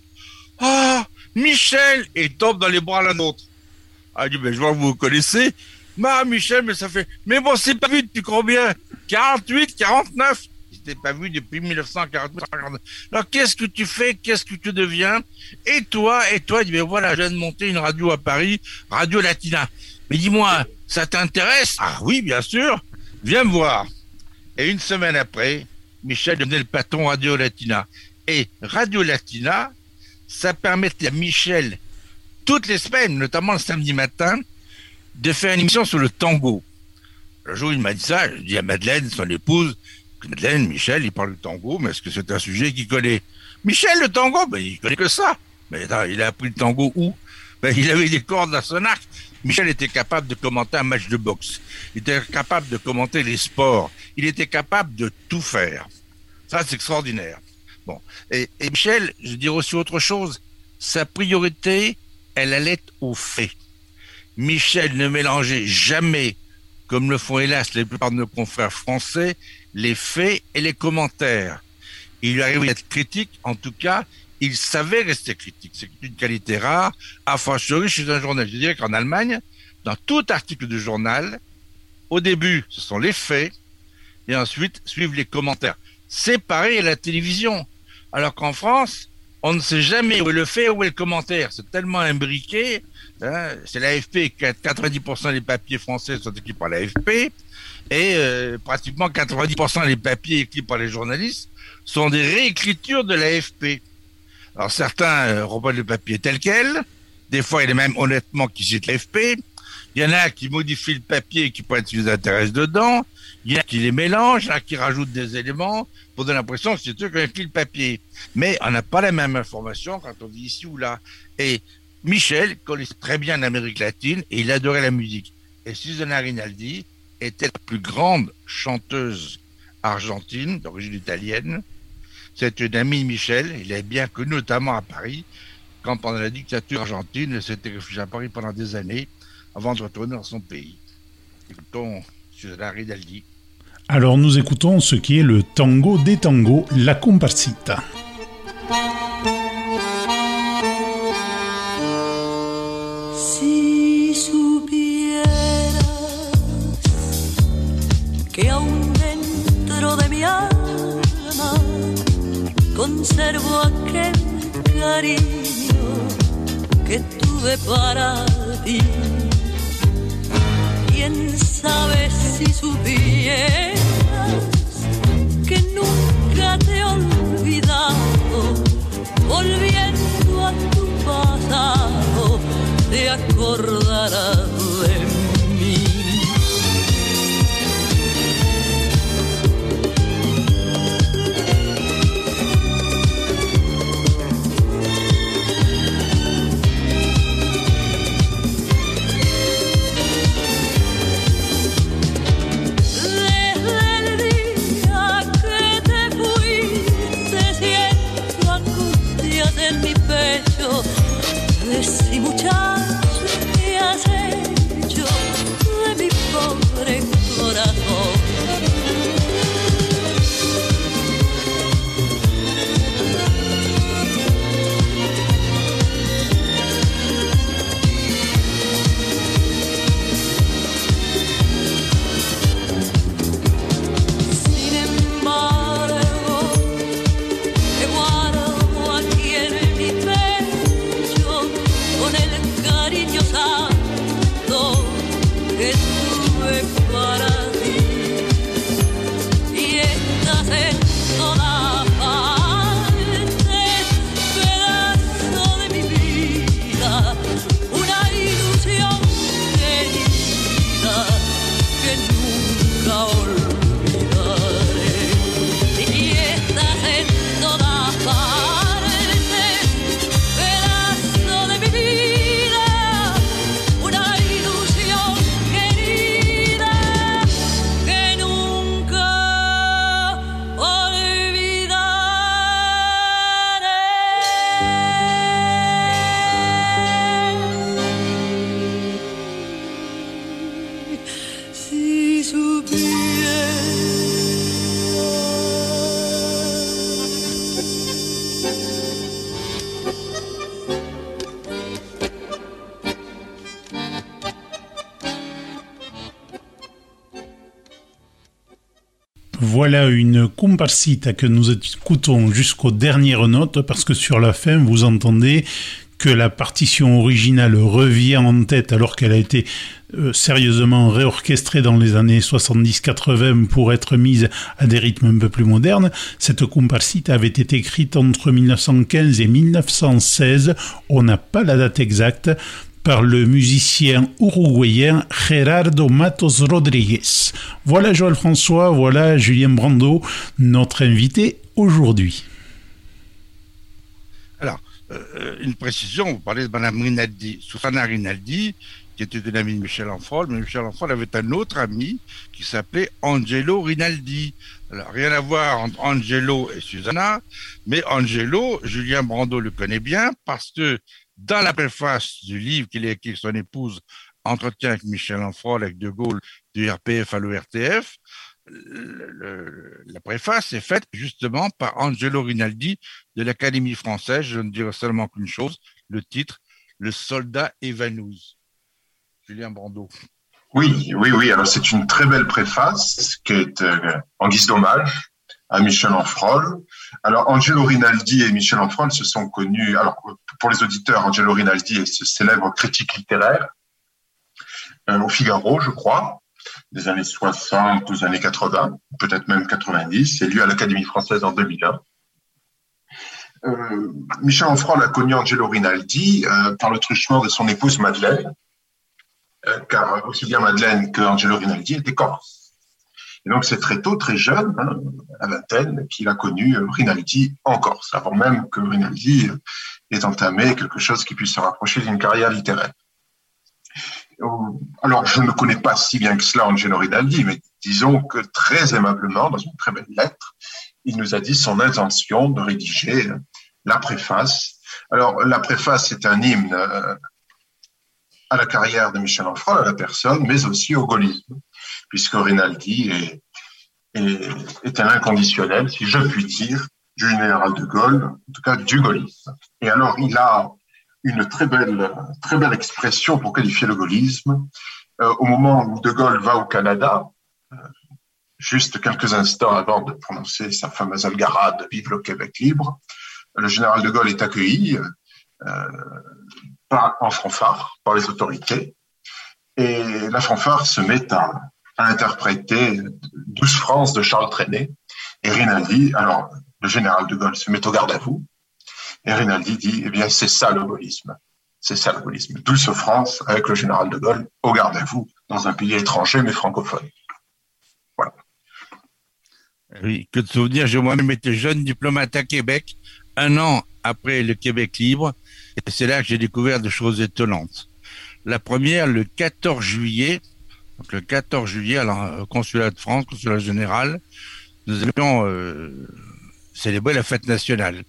Ah, Michel Et il tombe dans les bras l'un autre. Ah, il dit, ben, je vois que vous vous connaissez. Ma Michel, mais ça fait. Mais bon, c'est pas vu depuis combien? 48, 49 C'était pas vu depuis 1948. Alors qu'est-ce que tu fais? Qu'est-ce que tu deviens? Et toi Et toi Il dit, mais voilà, je viens de monter une radio à Paris, Radio Latina. Mais dis-moi, ça t'intéresse? Ah oui, bien sûr. Viens me voir. Et une semaine après, Michel devenait le patron Radio Latina. Et Radio Latina, ça permettait à Michel, toutes les semaines, notamment le samedi matin, de faire une émission sur le tango. Le jour il m'a dit ça, je dis à Madeleine, son épouse, Madeleine, Michel, il parle du tango, mais est-ce que c'est un sujet qu'il connaît? Michel, le tango, ben, il connaît que ça. Mais attends, il a appris le tango où? Ben, Il avait des cordes à son arc. Michel était capable de commenter un match de boxe. Il était capable de commenter les sports. Il était capable de tout faire. Ça, c'est extraordinaire. Bon. Et, et Michel, je dirais aussi autre chose. Sa priorité, elle allait aux faits. Michel ne mélangeait jamais, comme le font hélas la plupart de nos confrères français, les faits et les commentaires. Il lui arrivait d'être critique, en tout cas, il savait rester critique. C'est une qualité rare, à fortiori chez un journaliste. Je dirais qu'en Allemagne, dans tout article de journal, au début, ce sont les faits, et ensuite suivent les commentaires. C'est pareil à la télévision. Alors qu'en France, on ne sait jamais où est le fait, où est le commentaire. C'est tellement imbriqué Hein, c'est l'AFP, 90% des papiers français sont écrits par l'AFP, et euh, pratiquement 90% des papiers écrits par les journalistes sont des réécritures de l'AFP. Alors certains euh, le papier tel quel, des fois il est même honnêtement qui citent l'AFP, il y en a qui modifient le papier qui qui les intéresse dedans, il y en a qui les mélangent, il y a qui rajoutent des éléments pour donner l'impression que c'est eux qui ont écrit le papier. Mais on n'a pas la même information quand on dit ici ou là. Et Michel connaissait très bien l'Amérique latine et il adorait la musique. Et Susanna Rinaldi était la plus grande chanteuse argentine d'origine italienne. C'est une amie Michel. Il est bien connu notamment à Paris, quand pendant la dictature argentine, il s'était réfugié à Paris pendant des années avant de retourner dans son pays. Écoutons Susanna Rinaldi. Alors nous écoutons ce qui est le tango des tangos, la comparsita. Que aún dentro de mi alma conservo aquel cariño que tuve para ti. Quién sabe si supieras que nunca te he olvidado, volviendo a tu pasado, te acordarás voilà une comparsita que nous écoutons jusqu'aux dernières notes parce que sur la fin vous entendez que la partition originale revient en tête alors qu'elle a été euh, sérieusement réorchestrée dans les années 70-80 pour être mise à des rythmes un peu plus modernes. Cette comparsita avait été écrite entre 1915 et 1916. On n'a pas la date exacte, par le musicien uruguayen Gerardo Matos Rodriguez. Voilà Joël François, voilà Julien Brando, notre invité aujourd'hui. Alors, euh, une précision, vous parlez de Madame Rinaldi, Susana Rinaldi, qui était une amie de Michel Enfrol, mais Michel Enfrol avait un autre ami qui s'appelait Angelo Rinaldi. Alors, rien à voir entre Angelo et Susanna, mais Angelo, Julien Brando le connaît bien parce que dans la préface du livre qu'il a écrit son épouse, Entretien avec Michel Enfrol, avec De Gaulle, du RPF à l'ORTF, la préface est faite justement par Angelo Rinaldi de l'Académie française. Je ne dirai seulement qu'une chose, le titre, Le soldat évanoui. Julien Brando. Oui, oui, oui. Alors c'est une très belle préface qui est euh, en guise d'hommage à Michel Enfrol. Alors, Angelo Rinaldi et Michel Enfrol se sont connus. Alors, pour les auditeurs, Angelo Rinaldi est ce célèbre critique littéraire euh, au Figaro, je crois, des années 60 aux années 80, peut-être même 90, élu à l'Académie française en 2001. Euh, Michel Onfray a connu Angelo Rinaldi euh, par le truchement de son épouse Madeleine, car aussi bien Madeleine que Angelo Rinaldi étaient corses. Et donc, c'est très tôt, très jeune, hein, à vingtaine, qu'il a connu euh, Rinaldi en Corse, avant même que Rinaldi euh, ait entamé quelque chose qui puisse se rapprocher d'une carrière littéraire. Euh, alors, je ne connais pas si bien que cela Angelo Rinaldi, mais disons que très aimablement, dans une très belle lettre, il nous a dit son intention de rédiger la préface. Alors, la préface est un hymne à la carrière de Michel Onfray, à la personne, mais aussi au gaullisme puisque Rinaldi est, un inconditionnel, si je puis dire, du général de Gaulle, en tout cas du gaullisme. Et alors, il a une très belle, très belle expression pour qualifier le gaullisme. Euh, au moment où de Gaulle va au Canada, euh, juste quelques instants avant de prononcer sa fameuse algarade Vive le Québec libre, le général de Gaulle est accueilli euh, par, en fanfare par les autorités. Et la fanfare se met à, à interpréter 12 France de Charles Trenet. Et Rinaldi, alors le général de Gaulle se met au garde à vous. Et Rinaldi dit, eh bien, c'est ça le gaullisme. C'est ça le gaullisme. 12 France avec le général de Gaulle au garde à vous dans un pays étranger mais francophone. Voilà. Oui, que de souvenirs, j'ai moi-même été jeune diplomate à Québec, un an après le Québec libre, et c'est là que j'ai découvert des choses étonnantes. La première, le 14 juillet, donc le 14 juillet, au consulat de France, consulat général, nous allions euh, célébrer la fête nationale.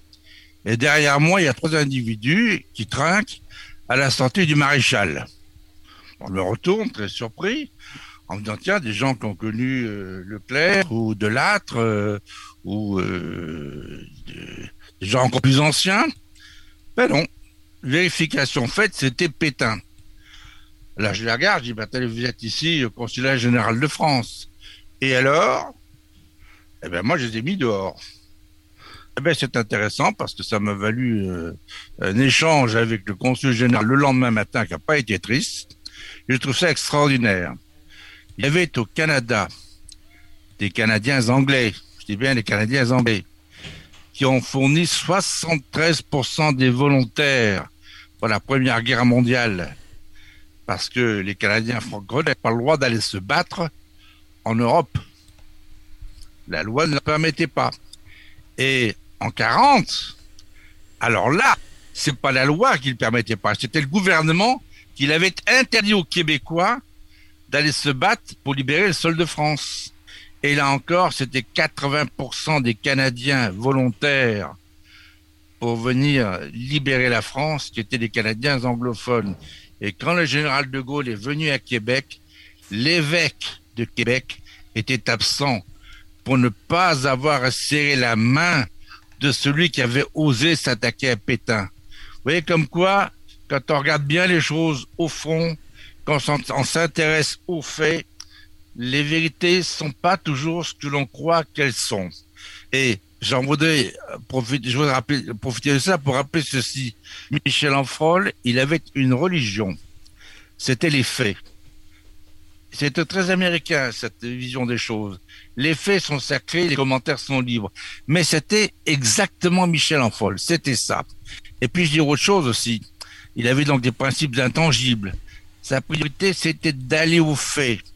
Et derrière moi, il y a trois individus qui trinquent à la sortie du maréchal. On me retourne, très surpris, en me disant, tiens, des gens qui ont connu euh, Leclerc ou Delattre, euh, ou de- des gens encore plus anciens. Ben non. Vérification faite, c'était Pétain. Là, je les regarde, je dis, attendez, vous êtes ici au consulat général de France. Et alors? Eh ben, moi, je les ai mis dehors. Eh ben, c'est intéressant parce que ça m'a valu euh, un échange avec le consul général le lendemain matin qui n'a pas été triste. Je trouve ça extraordinaire. Il y avait au Canada des Canadiens anglais, je dis bien les Canadiens anglais, qui ont fourni 73% des volontaires pour la Première Guerre mondiale. Parce que les Canadiens francophones n'avaient pas le droit d'aller se battre en Europe. La loi ne le permettait pas. Et en 40, alors là, c'est pas la loi qui le permettait pas, c'était le gouvernement qui l'avait interdit aux Québécois d'aller se battre pour libérer le sol de France. Et là encore, c'était 80% des Canadiens volontaires pour venir libérer la France, qui étaient des Canadiens anglophones. Et quand le général de Gaulle est venu à Québec, l'évêque de Québec était absent pour ne pas avoir à serrer la main de celui qui avait osé s'attaquer à Pétain. Vous voyez comme quoi, quand on regarde bien les choses au fond, quand on s'intéresse aux faits, les vérités sont pas toujours ce que l'on croit qu'elles sont. Et j'en voudrais profiter, je voudrais profiter de ça pour rappeler ceci. Michel Enfrol, il avait une religion. C'était les faits. C'était très américain, cette vision des choses. Les faits sont sacrés, les commentaires sont libres. Mais c'était exactement Michel Enfrol. C'était ça. Et puis je dirais autre chose aussi. Il avait donc des principes intangibles. Sa priorité, c'était d'aller aux faits euh,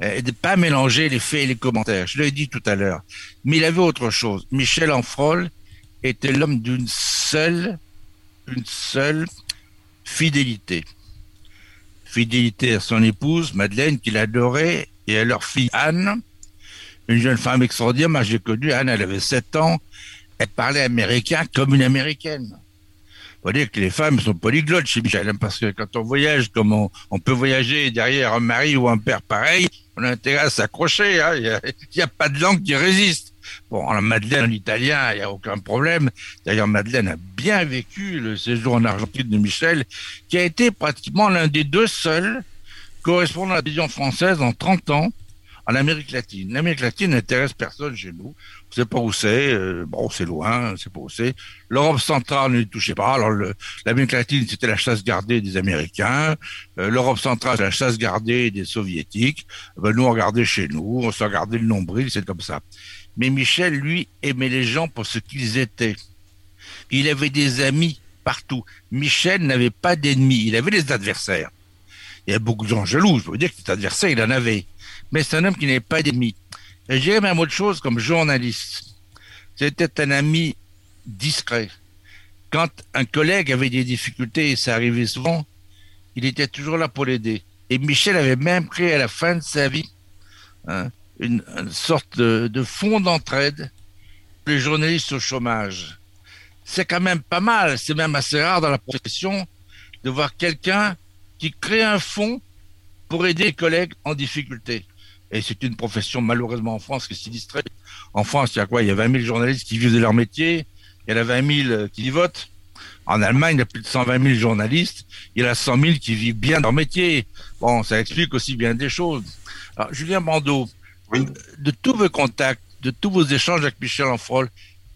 et de pas mélanger les faits et les commentaires. Je l'ai dit tout à l'heure. Mais il avait autre chose. Michel Enfrol était l'homme d'une seule, une seule fidélité. Fidélité à son épouse, Madeleine, qu'il adorait, et à leur fille Anne, une jeune femme extraordinaire. Moi, j'ai connu Anne, elle avait 7 ans. Elle parlait américain comme une américaine. Faut dire que les femmes sont polyglottes chez Michel, hein, parce que quand on voyage, comme on, peut voyager derrière un mari ou un père pareil, on a intérêt à s'accrocher. hein. Il n'y a, pas de langue qui résiste. Bon, la Madeleine en italien, il n'y a aucun problème. D'ailleurs, Madeleine a bien vécu le séjour en Argentine de Michel, qui a été pratiquement l'un des deux seuls correspondant à la vision française en 30 ans en Amérique latine. L'Amérique latine n'intéresse personne chez nous. On sait pas où c'est. euh, bon, c'est loin, sait pas où c'est. L'Europe centrale ne touchait pas. Alors, l'Amérique latine, c'était la chasse gardée des Américains. Euh, L'Europe centrale, c'est la chasse gardée des Soviétiques. Ben, nous, on regardait chez nous, on se regardait le nombril, c'est comme ça. Mais Michel, lui, aimait les gens pour ce qu'ils étaient. Il avait des amis partout. Michel n'avait pas d'ennemis, il avait des adversaires. Il y a beaucoup de gens jaloux, je veux dire que cet adversaire, il en avait. Mais c'est un homme qui n'avait pas d'ennemis. Et je même autre chose comme journaliste. C'était un ami discret. Quand un collègue avait des difficultés, et ça arrivait souvent, il était toujours là pour l'aider. Et Michel avait même créé à la fin de sa vie hein, une, une sorte de, de fonds d'entraide pour les journalistes au chômage. C'est quand même pas mal, c'est même assez rare dans la profession de voir quelqu'un qui crée un fonds pour aider les collègues en difficulté. Et c'est une profession malheureusement en France qui est sinistrée. En France, il y a quoi? Il y a 20 000 journalistes qui vivent de leur métier. Il y en a 20 000 qui y votent. En Allemagne, il y a plus de 120 000 journalistes. Il y en a 100 000 qui vivent bien de leur métier. Bon, ça explique aussi bien des choses. Alors, Julien Bandeau, Oui. de tous vos contacts, de tous vos échanges avec Michel Enfrol,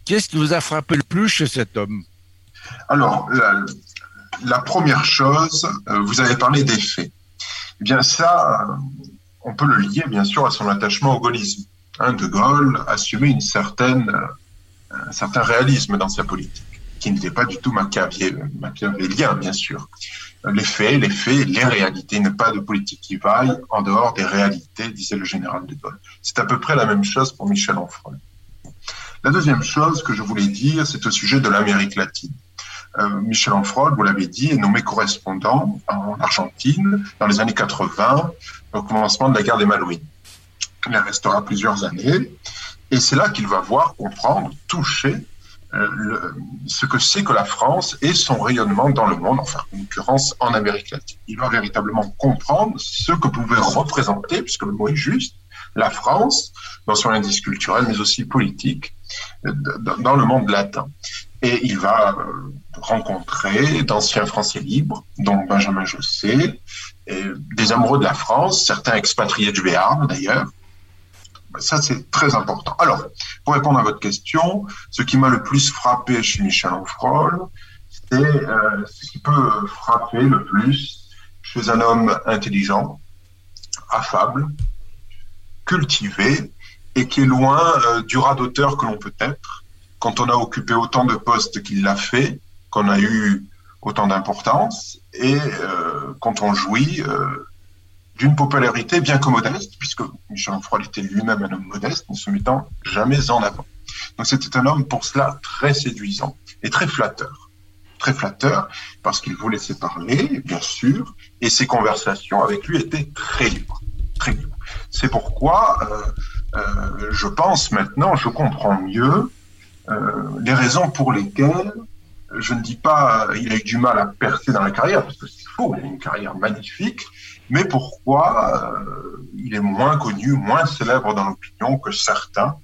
Qu'est-ce qui vous a frappé le plus chez cet homme? Alors, la, la, première chose, euh, vous avez parlé des faits. Eh bien, ça, euh, on peut le lier, bien sûr, à son attachement au gaullisme. Hein, de Gaulle assumait une certaine, euh, un certain réalisme dans sa politique, qui n'était pas du tout machiavélien, bien sûr. Les faits, les faits, les réalités, ne pas de politique qui vaille en dehors des réalités, disait le général de Gaulle. C'est à peu près la même chose pour Michel Onfroy. La deuxième chose que je voulais dire, c'est au sujet de l'Amérique latine. Euh, Michel Onfroy, vous l'avez dit, est nommé correspondant en Argentine dans les années 80, au commencement de la guerre des Malwines. Il restera plusieurs années, et c'est là qu'il va voir, comprendre, toucher euh, ce que c'est que la France et son rayonnement dans le monde, enfin en l'occurrence en Amérique latine. Il va véritablement comprendre ce que pouvait représenter, puisque le mot est juste, la France dans son indice culturel, mais aussi politique, dans le monde latin. Et il va euh, rencontrer d'anciens Français libres, dont Benjamin José, des amoureux de la France, certains expatriés du Béarn d'ailleurs. Ça, c'est très important. Alors, pour répondre à votre question, ce qui m'a le plus frappé chez Michel Onfroy, c'est euh, ce qui peut frapper le plus chez un homme intelligent, affable, cultivé, et qui est loin euh, du radoteur que l'on peut être quand on a occupé autant de postes qu'il l'a fait, qu'on a eu autant d'importance et euh, quand on jouit euh, d'une popularité bien que modeste, puisque Michel Onfroy était lui-même un homme modeste, ne se mettant jamais en avant. Donc c'était un homme pour cela très séduisant et très flatteur. Très flatteur parce qu'il vous laissait parler, bien sûr, et ses conversations avec lui étaient très libres. Très libres. C'est pourquoi euh, je pense maintenant, je comprends mieux les raisons pour lesquelles je ne dis pas il a eu du mal à percer dans la carrière, parce que c'est faux, il a une carrière magnifique, mais pourquoi euh, il est moins connu, moins célèbre dans l'opinion que certains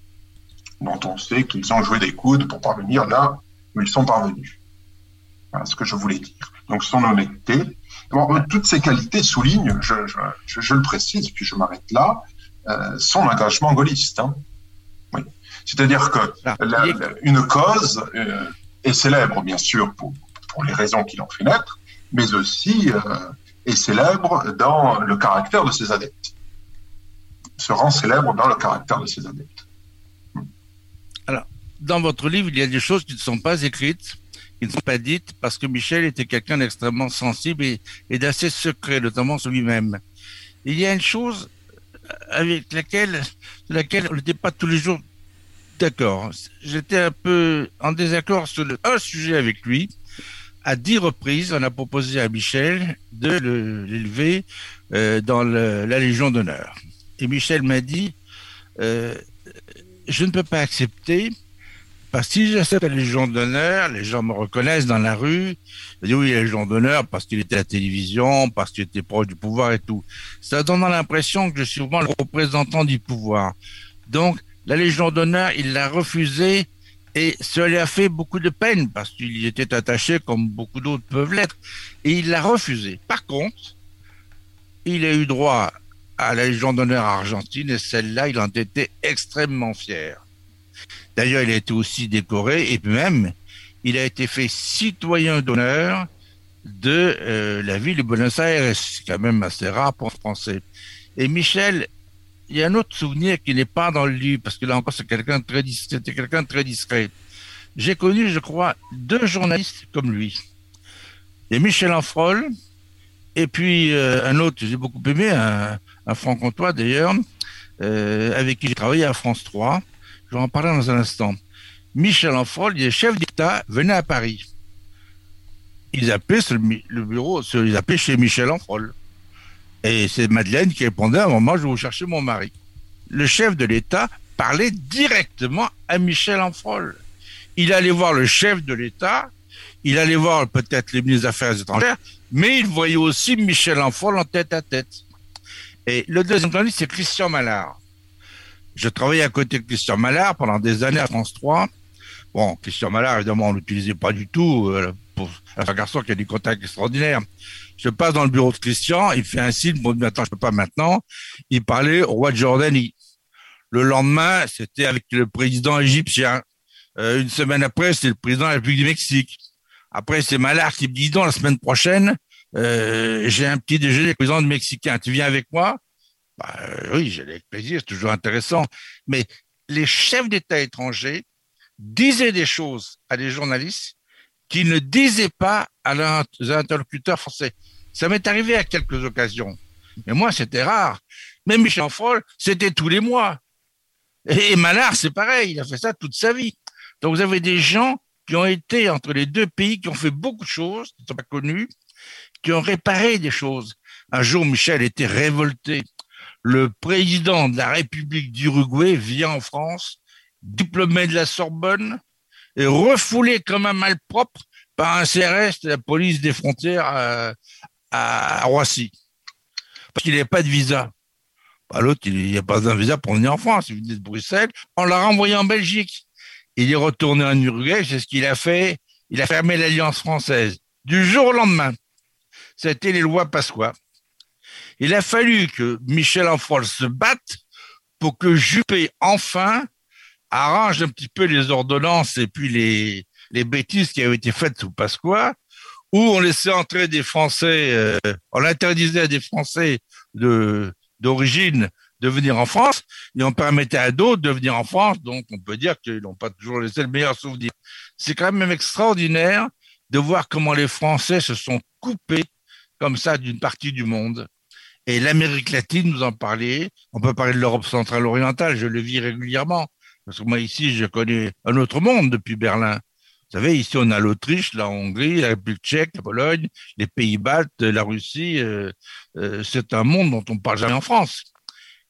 dont on sait qu'ils ont joué des coudes pour parvenir là où ils sont parvenus. Voilà ce que je voulais dire. Donc son honnêteté. Bon, toutes ces qualités soulignent, je, je, je, le précise, puis je m'arrête là, euh, son engagement gaulliste. Hein. Oui. C'est-à-dire que ah, la, une cause euh, est célèbre, bien sûr, pour, pour les raisons qui l'ont fait naître, mais aussi euh, est célèbre dans le caractère de ses adeptes. Se rend célèbre dans le caractère de ses adeptes. Alors, dans votre livre, il y a des choses qui ne sont pas écrites, qui ne sont pas dites, parce que Michel était quelqu'un d'extrêmement sensible et, et d'assez secret, notamment sur lui-même. Il y a une chose avec laquelle, laquelle on n'était pas tous les jours d'accord. J'étais un peu en désaccord sur le, un sujet avec lui. À dix reprises, on a proposé à Michel de l'élever euh, dans la Légion d'honneur. Et Michel m'a dit, euh, je ne peux pas accepter parce que si j'accepte la Légion d'honneur, les gens me reconnaissent dans la rue. Ils disent oui, la Légion d'honneur parce qu'il était à la télévision, parce qu'il était proche du pouvoir et tout. Ça donne l'impression que je suis vraiment le représentant du pouvoir. Donc, la Légion d'honneur, il l'a refusé et cela lui a fait beaucoup de peine parce qu'il y était attaché comme beaucoup d'autres peuvent l'être. Et il l'a refusé. Par contre, il a eu droit à la Légion d'honneur argentine et celle-là, il en était extrêmement fier. D'ailleurs, il a été aussi décoré et même il a été fait citoyen d'honneur de euh, la ville de Buenos Aires, quand même assez rare pour un Français. Et Michel, il y a un autre souvenir qui n'est pas dans le livre, parce que là encore, c'est quelqu'un très c'était quelqu'un très discret. J'ai connu, je crois, deux journalistes comme lui. Et Michel Enfrol, et puis euh, un autre, j'ai beaucoup aimé, un, un franc-comtois d'ailleurs, euh, avec qui j'ai travaillé à France 3. Je vais en parler dans un instant. Michel Enfrol, il est chef d'État, venait à Paris. Ils appelaient le, bureau, ils appelaient chez Michel Enfrol. Et c'est Madeleine qui répondait à un moment, je vais vous chercher mon mari. Le chef de l'État parlait directement à Michel Enfrol. Il allait voir le chef de l'État, il allait voir peut-être les ministres des Affaires étrangères, mais il voyait aussi Michel Enfrol en tête à tête. Et le deuxième candidat, c'est Christian Mallard. Je travaillais à côté de Christian Mallard pendant des années à France 3. Bon, Christian Mallard, évidemment, on l'utilisait pas du tout. Euh, un garçon qui a des contacts extraordinaires. Je passe dans le bureau de Christian, il fait un signe, bon, attends, je peux pas maintenant. Il parlait au roi de Jordanie. Le lendemain, c'était avec le président égyptien. Euh, une semaine après, c'est le président de la République du Mexique. Après, c'est Malard qui me dit, non, la semaine prochaine, euh, j'ai un petit déjeuner avec le président mexicain. Tu viens avec moi? Bah, euh, Oui, j'allais avec plaisir, c'est toujours intéressant. Mais les chefs d'État étrangers disaient des choses à des journalistes qu'ils ne disaient pas à leurs interlocuteurs français. Ça m'est arrivé à quelques occasions. Mais moi, c'était rare. Même Michel Enfrol, c'était tous les mois. Et Malard, c'est pareil, il a fait ça toute sa vie. Donc vous avez des gens qui ont été entre les deux pays, qui ont fait beaucoup de choses, qui ne sont pas connus, qui ont réparé des choses. Un jour, Michel était révolté. Le président de la République d'Uruguay vient en France, diplômé de la Sorbonne, refoulé comme un malpropre par un CRS de la police des frontières à, à Roissy. Parce qu'il n'avait pas de visa. Bah, L'autre, il n'y a pas de visa pour venir en France. Il venait de Bruxelles. On l'a renvoyé en Belgique. Il est retourné en Uruguay. C'est ce qu'il a fait. Il a fermé l'Alliance française. Du jour au lendemain. C'était les lois Pasqua. Il a fallu que Michel Enfrol se batte pour que Juppé, enfin, arrange un petit peu les ordonnances et puis les, les bêtises qui avaient été faites sous Pasqua, où on laissait entrer des Français, euh, on interdisait à des Français de d'origine de venir en France et on permettait à d'autres de venir en France. Donc, on peut dire qu'ils n'ont pas toujours laissé le meilleur souvenir. C'est quand même extraordinaire de voir comment les Français se sont coupés comme ça d'une partie du monde. Et l'Amérique latine, nous en parlait. On peut parler de l'Europe centrale orientale. Je le vis régulièrement. Parce que moi, ici, je connais un autre monde depuis Berlin. Vous savez, ici, on a l'Autriche, la Hongrie, la République tchèque, la Pologne, les Pays-Baltes, la Russie. Euh, euh, c'est un monde dont on ne parle jamais en France.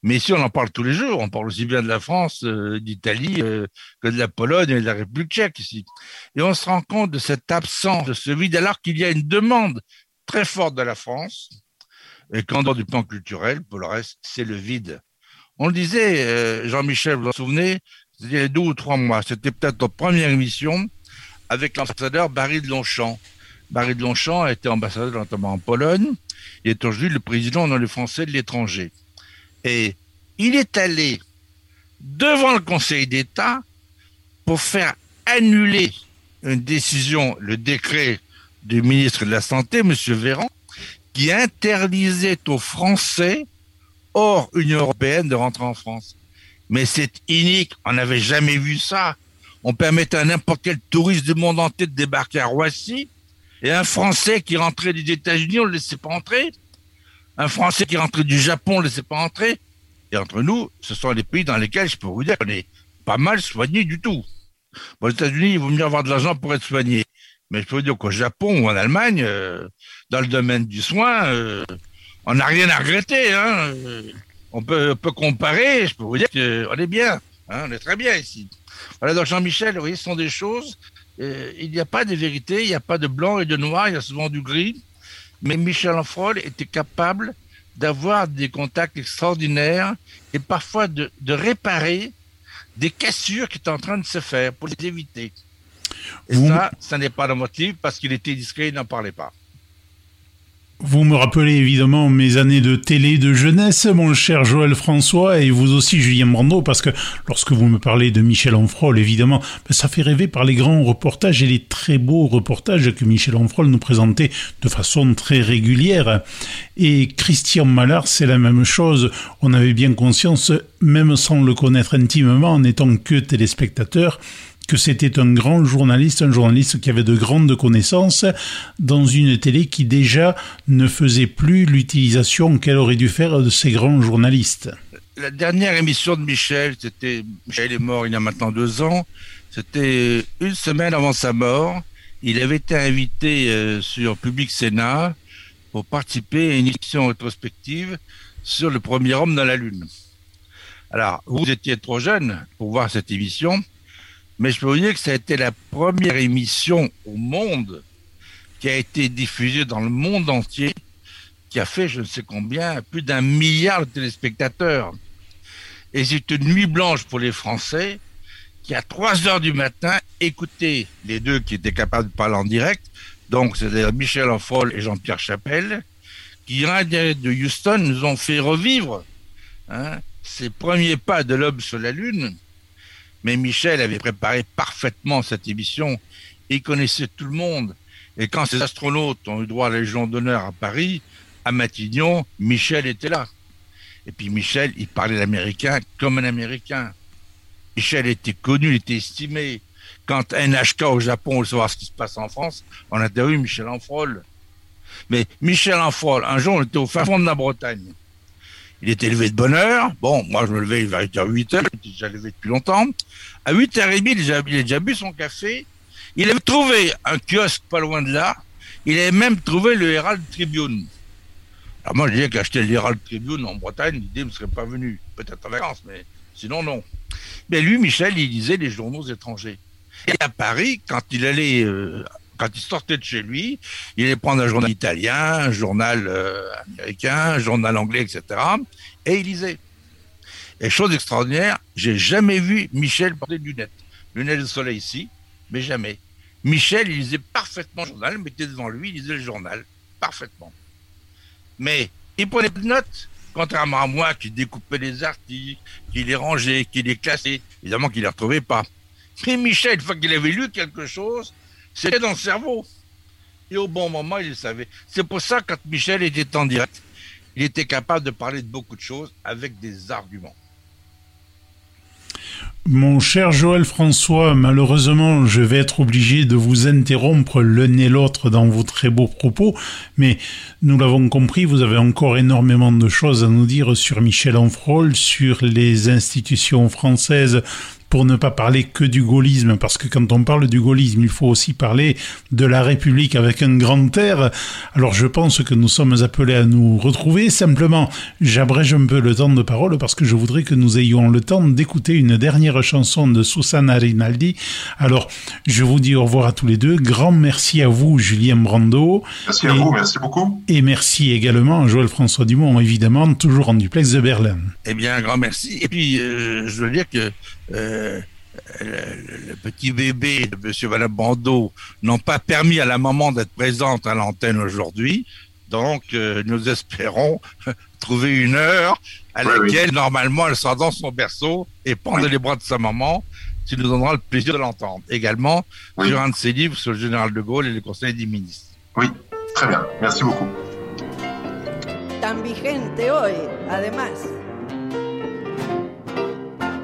Mais ici, on en parle tous les jours. On parle aussi bien de la France, euh, d'Italie, que de la Pologne et de la République tchèque ici. Et on se rend compte de cette absence, de ce vide, alors qu'il y a une demande très forte de la France, et qu'en dehors du plan culturel, pour le reste, c'est le vide. On le disait, Jean-Michel, vous vous en souvenez, il y a deux ou trois mois, c'était peut-être notre première émission avec l'ambassadeur Barry de Longchamp. Barry de Longchamp a été ambassadeur notamment en Pologne, il est aujourd'hui le président dans les Français de l'étranger. Et il est allé devant le Conseil d'État pour faire annuler une décision, le décret du ministre de la Santé, M. Véran, qui interdisait aux Français hors Union européenne de rentrer en France. Mais c'est inique, on n'avait jamais vu ça. On permettait à n'importe quel touriste du monde entier de débarquer à Roissy, et un Français qui rentrait des États-Unis, on ne le laissait pas entrer. Un Français qui rentrait du Japon, on ne le laissait pas entrer. Et entre nous, ce sont les pays dans lesquels je peux vous dire qu'on est pas mal soigné du tout. Aux États-Unis, il vaut mieux avoir de l'argent pour être soigné. Mais je peux vous dire qu'au Japon ou en Allemagne, euh, dans le domaine du soin, euh, on n'a rien à regretter. Hein. On, peut, on peut comparer, je peux vous dire qu'on est bien. Hein, on est très bien ici. Voilà, donc Jean-Michel, vous voyez, ce sont des choses. euh, il n'y a pas de vérité, il n'y a pas de blanc et de noir, il y a souvent du gris. Mais Michel Enfrol était capable d'avoir des contacts extraordinaires et parfois de, de réparer des cassures qui étaient en train de se faire pour les éviter. Et Vous- ça, ça n'est pas le motif parce qu'il était discret, il n'en parlait pas. Vous me rappelez évidemment mes années de télé de jeunesse, mon cher Joël François, et vous aussi Julien Brando, parce que lorsque vous me parlez de Michel Onfrol, évidemment, ben, ça fait rêver par les grands reportages et les très beaux reportages que Michel Onfrol nous présentait de façon très régulière. Et Christian Mallard, c'est la même chose. On avait bien conscience, même sans le connaître intimement, en étant que téléspectateur, que c'était un grand journaliste, un journaliste qui avait de grandes connaissances dans une télé qui déjà ne faisait plus l'utilisation qu'elle aurait dû faire de ces grands journalistes. La dernière émission de Michel, c'était Michel est mort il y a maintenant deux ans. C'était une semaine avant sa mort. Il avait été invité euh, sur Public Sénat pour participer à une émission rétrospective sur le premier homme dans la Lune. Alors, vous étiez trop jeune pour voir cette émission, mais je peux vous dire que ça a été la première émission au monde qui a été diffusée dans le monde entier, qui a fait je ne sais combien, plus d'un milliard de téléspectateurs. Et c'est une nuit blanche pour les Français qui, à 3 heures du matin, écoutaient les deux qui étaient capables de parler en direct, donc c'est-à-dire Michel Enfol et Jean-Pierre Chapelle, qui, direct de Houston, nous ont fait revivre hein, ces premiers pas de l'homme sur la Lune. Mais Michel avait préparé parfaitement cette émission. Il connaissait tout le monde. Et quand ces astronautes ont eu droit à la Légion d'honneur à Paris, à Matignon, Michel était là. Et puis Michel, il parlait l'américain comme un américain. Michel était connu, il était estimé. Quand NHK au Japon voulait savoir ce qui se passe en France, on a interviewé Michel Enfrol. Mais Michel Enfrol, un jour, on était au fin fond de la Bretagne. Il était levé de bonne heure. Bon, moi, je me levais vers 8 h j'étais déjà levé depuis longtemps. À 8h30, il avait déjà bu son café. Il avait trouvé un kiosque pas loin de là. Il avait même trouvé le Herald Tribune. Alors moi, je disais qu'acheter le Herald Tribune en Bretagne, l'idée ne serait pas venue. Peut-être en vacances, mais sinon, non. Mais lui, Michel, il lisait les journaux étrangers. Et à Paris, quand il allait, euh, quand il sortait de chez lui, il allait prendre un journal italien, un journal euh, américain, un journal anglais, etc. Et il lisait. Et chose extraordinaire, j'ai jamais vu Michel porter de lunettes. Lunettes de soleil ici, mais jamais. Michel, il lisait parfaitement le journal, il mettait devant lui, il lisait le journal, parfaitement. Mais il prenait de notes, contrairement à moi qui découpais les articles, qui les rangeait, qui les classait. Évidemment qu'il ne les retrouvait pas. Mais Michel, une fois qu'il avait lu quelque chose, c'était dans le cerveau. Et au bon moment, il le savait. C'est pour ça, quand Michel était en direct, il était capable de parler de beaucoup de choses avec des arguments. Mon cher Joël François, malheureusement, je vais être obligé de vous interrompre l'un et l'autre dans vos très beaux propos, mais nous l'avons compris, vous avez encore énormément de choses à nous dire sur Michel Onfrol, sur les institutions françaises pour ne pas parler que du gaullisme, parce que quand on parle du gaullisme, il faut aussi parler de la République avec un grand air. Alors je pense que nous sommes appelés à nous retrouver. Simplement, j'abrège un peu le temps de parole parce que je voudrais que nous ayons le temps d'écouter une dernière chanson de Susanna Rinaldi. Alors, je vous dis au revoir à tous les deux. Grand merci à vous, Julien Brando. Merci à vous, merci beaucoup. Et merci également à Joël François Dumont, évidemment, toujours en duplex de Berlin. Eh bien, grand merci. Et puis, euh, je veux dire que euh, le, petit bébé de Monsieur Madame Brando n'ont pas permis à la maman d'être présente à l'antenne aujourd'hui. Donc, euh, nous espérons trouver une heure à laquelle, normalement, elle sera dans son berceau et prendre les bras de sa maman, ce qui nous donnera le plaisir de l'entendre. Également, sur un de ses livres sur le général de Gaulle et le conseil des ministres. Oui, très bien. Merci beaucoup. Tan vigente hoy, además.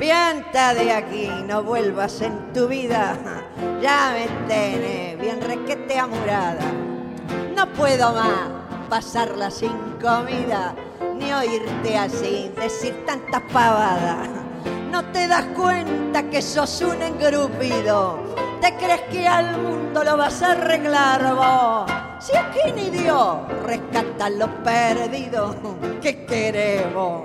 Pianta de aquí, no vuelvas en tu vida. Ya me tenés bien requete amurada. No puedo más pasarla sin comida, ni oírte así decir tantas pavadas. No te das cuenta que sos un engrupido. ¿Te crees que al mundo lo vas a arreglar vos? Si aquí ni Dios rescata lo perdido, ¿qué queremos?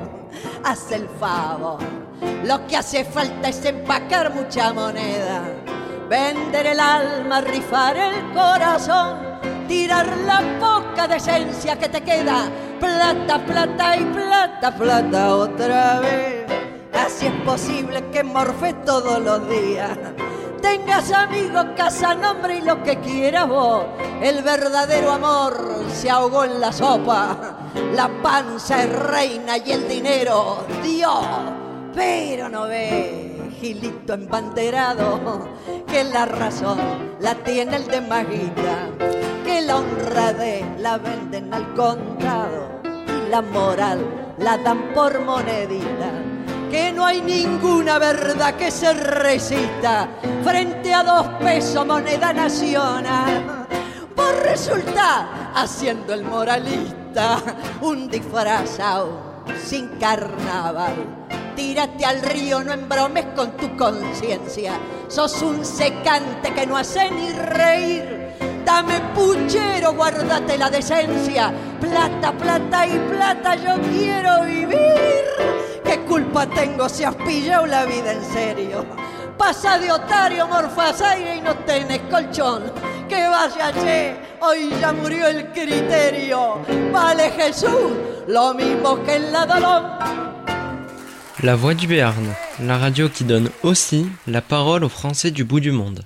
Haz el favor. Lo que hace falta es empacar mucha moneda, vender el alma, rifar el corazón, tirar la poca decencia que te queda, plata, plata y plata, plata otra vez. Así es posible que morfe todos los días. Tengas amigos, casa, nombre y lo que quieras vos. El verdadero amor se ahogó en la sopa. La panza es reina y el dinero, Dios pero no ve, Gilito embanderado, que la razón la tiene el de Maguita, que la honradez la venden al contado y la moral la dan por monedita, que no hay ninguna verdad que se resista frente a dos pesos moneda nacional. Vos resulta haciendo el moralista un disfrazado sin carnaval tírate al río, no embromes con tu conciencia. Sos un secante que no hace ni reír. Dame puchero, guárdate la decencia. Plata, plata y plata, yo quiero vivir. ¿Qué culpa tengo si has pillado la vida en serio? Pasa de otario, morfas aire y no tenés colchón. Que vaya, che, hoy ya murió el criterio. Vale Jesús, lo mismo que el ladrón. La Voix du Béarn, la radio qui donne aussi la parole aux Français du bout du monde.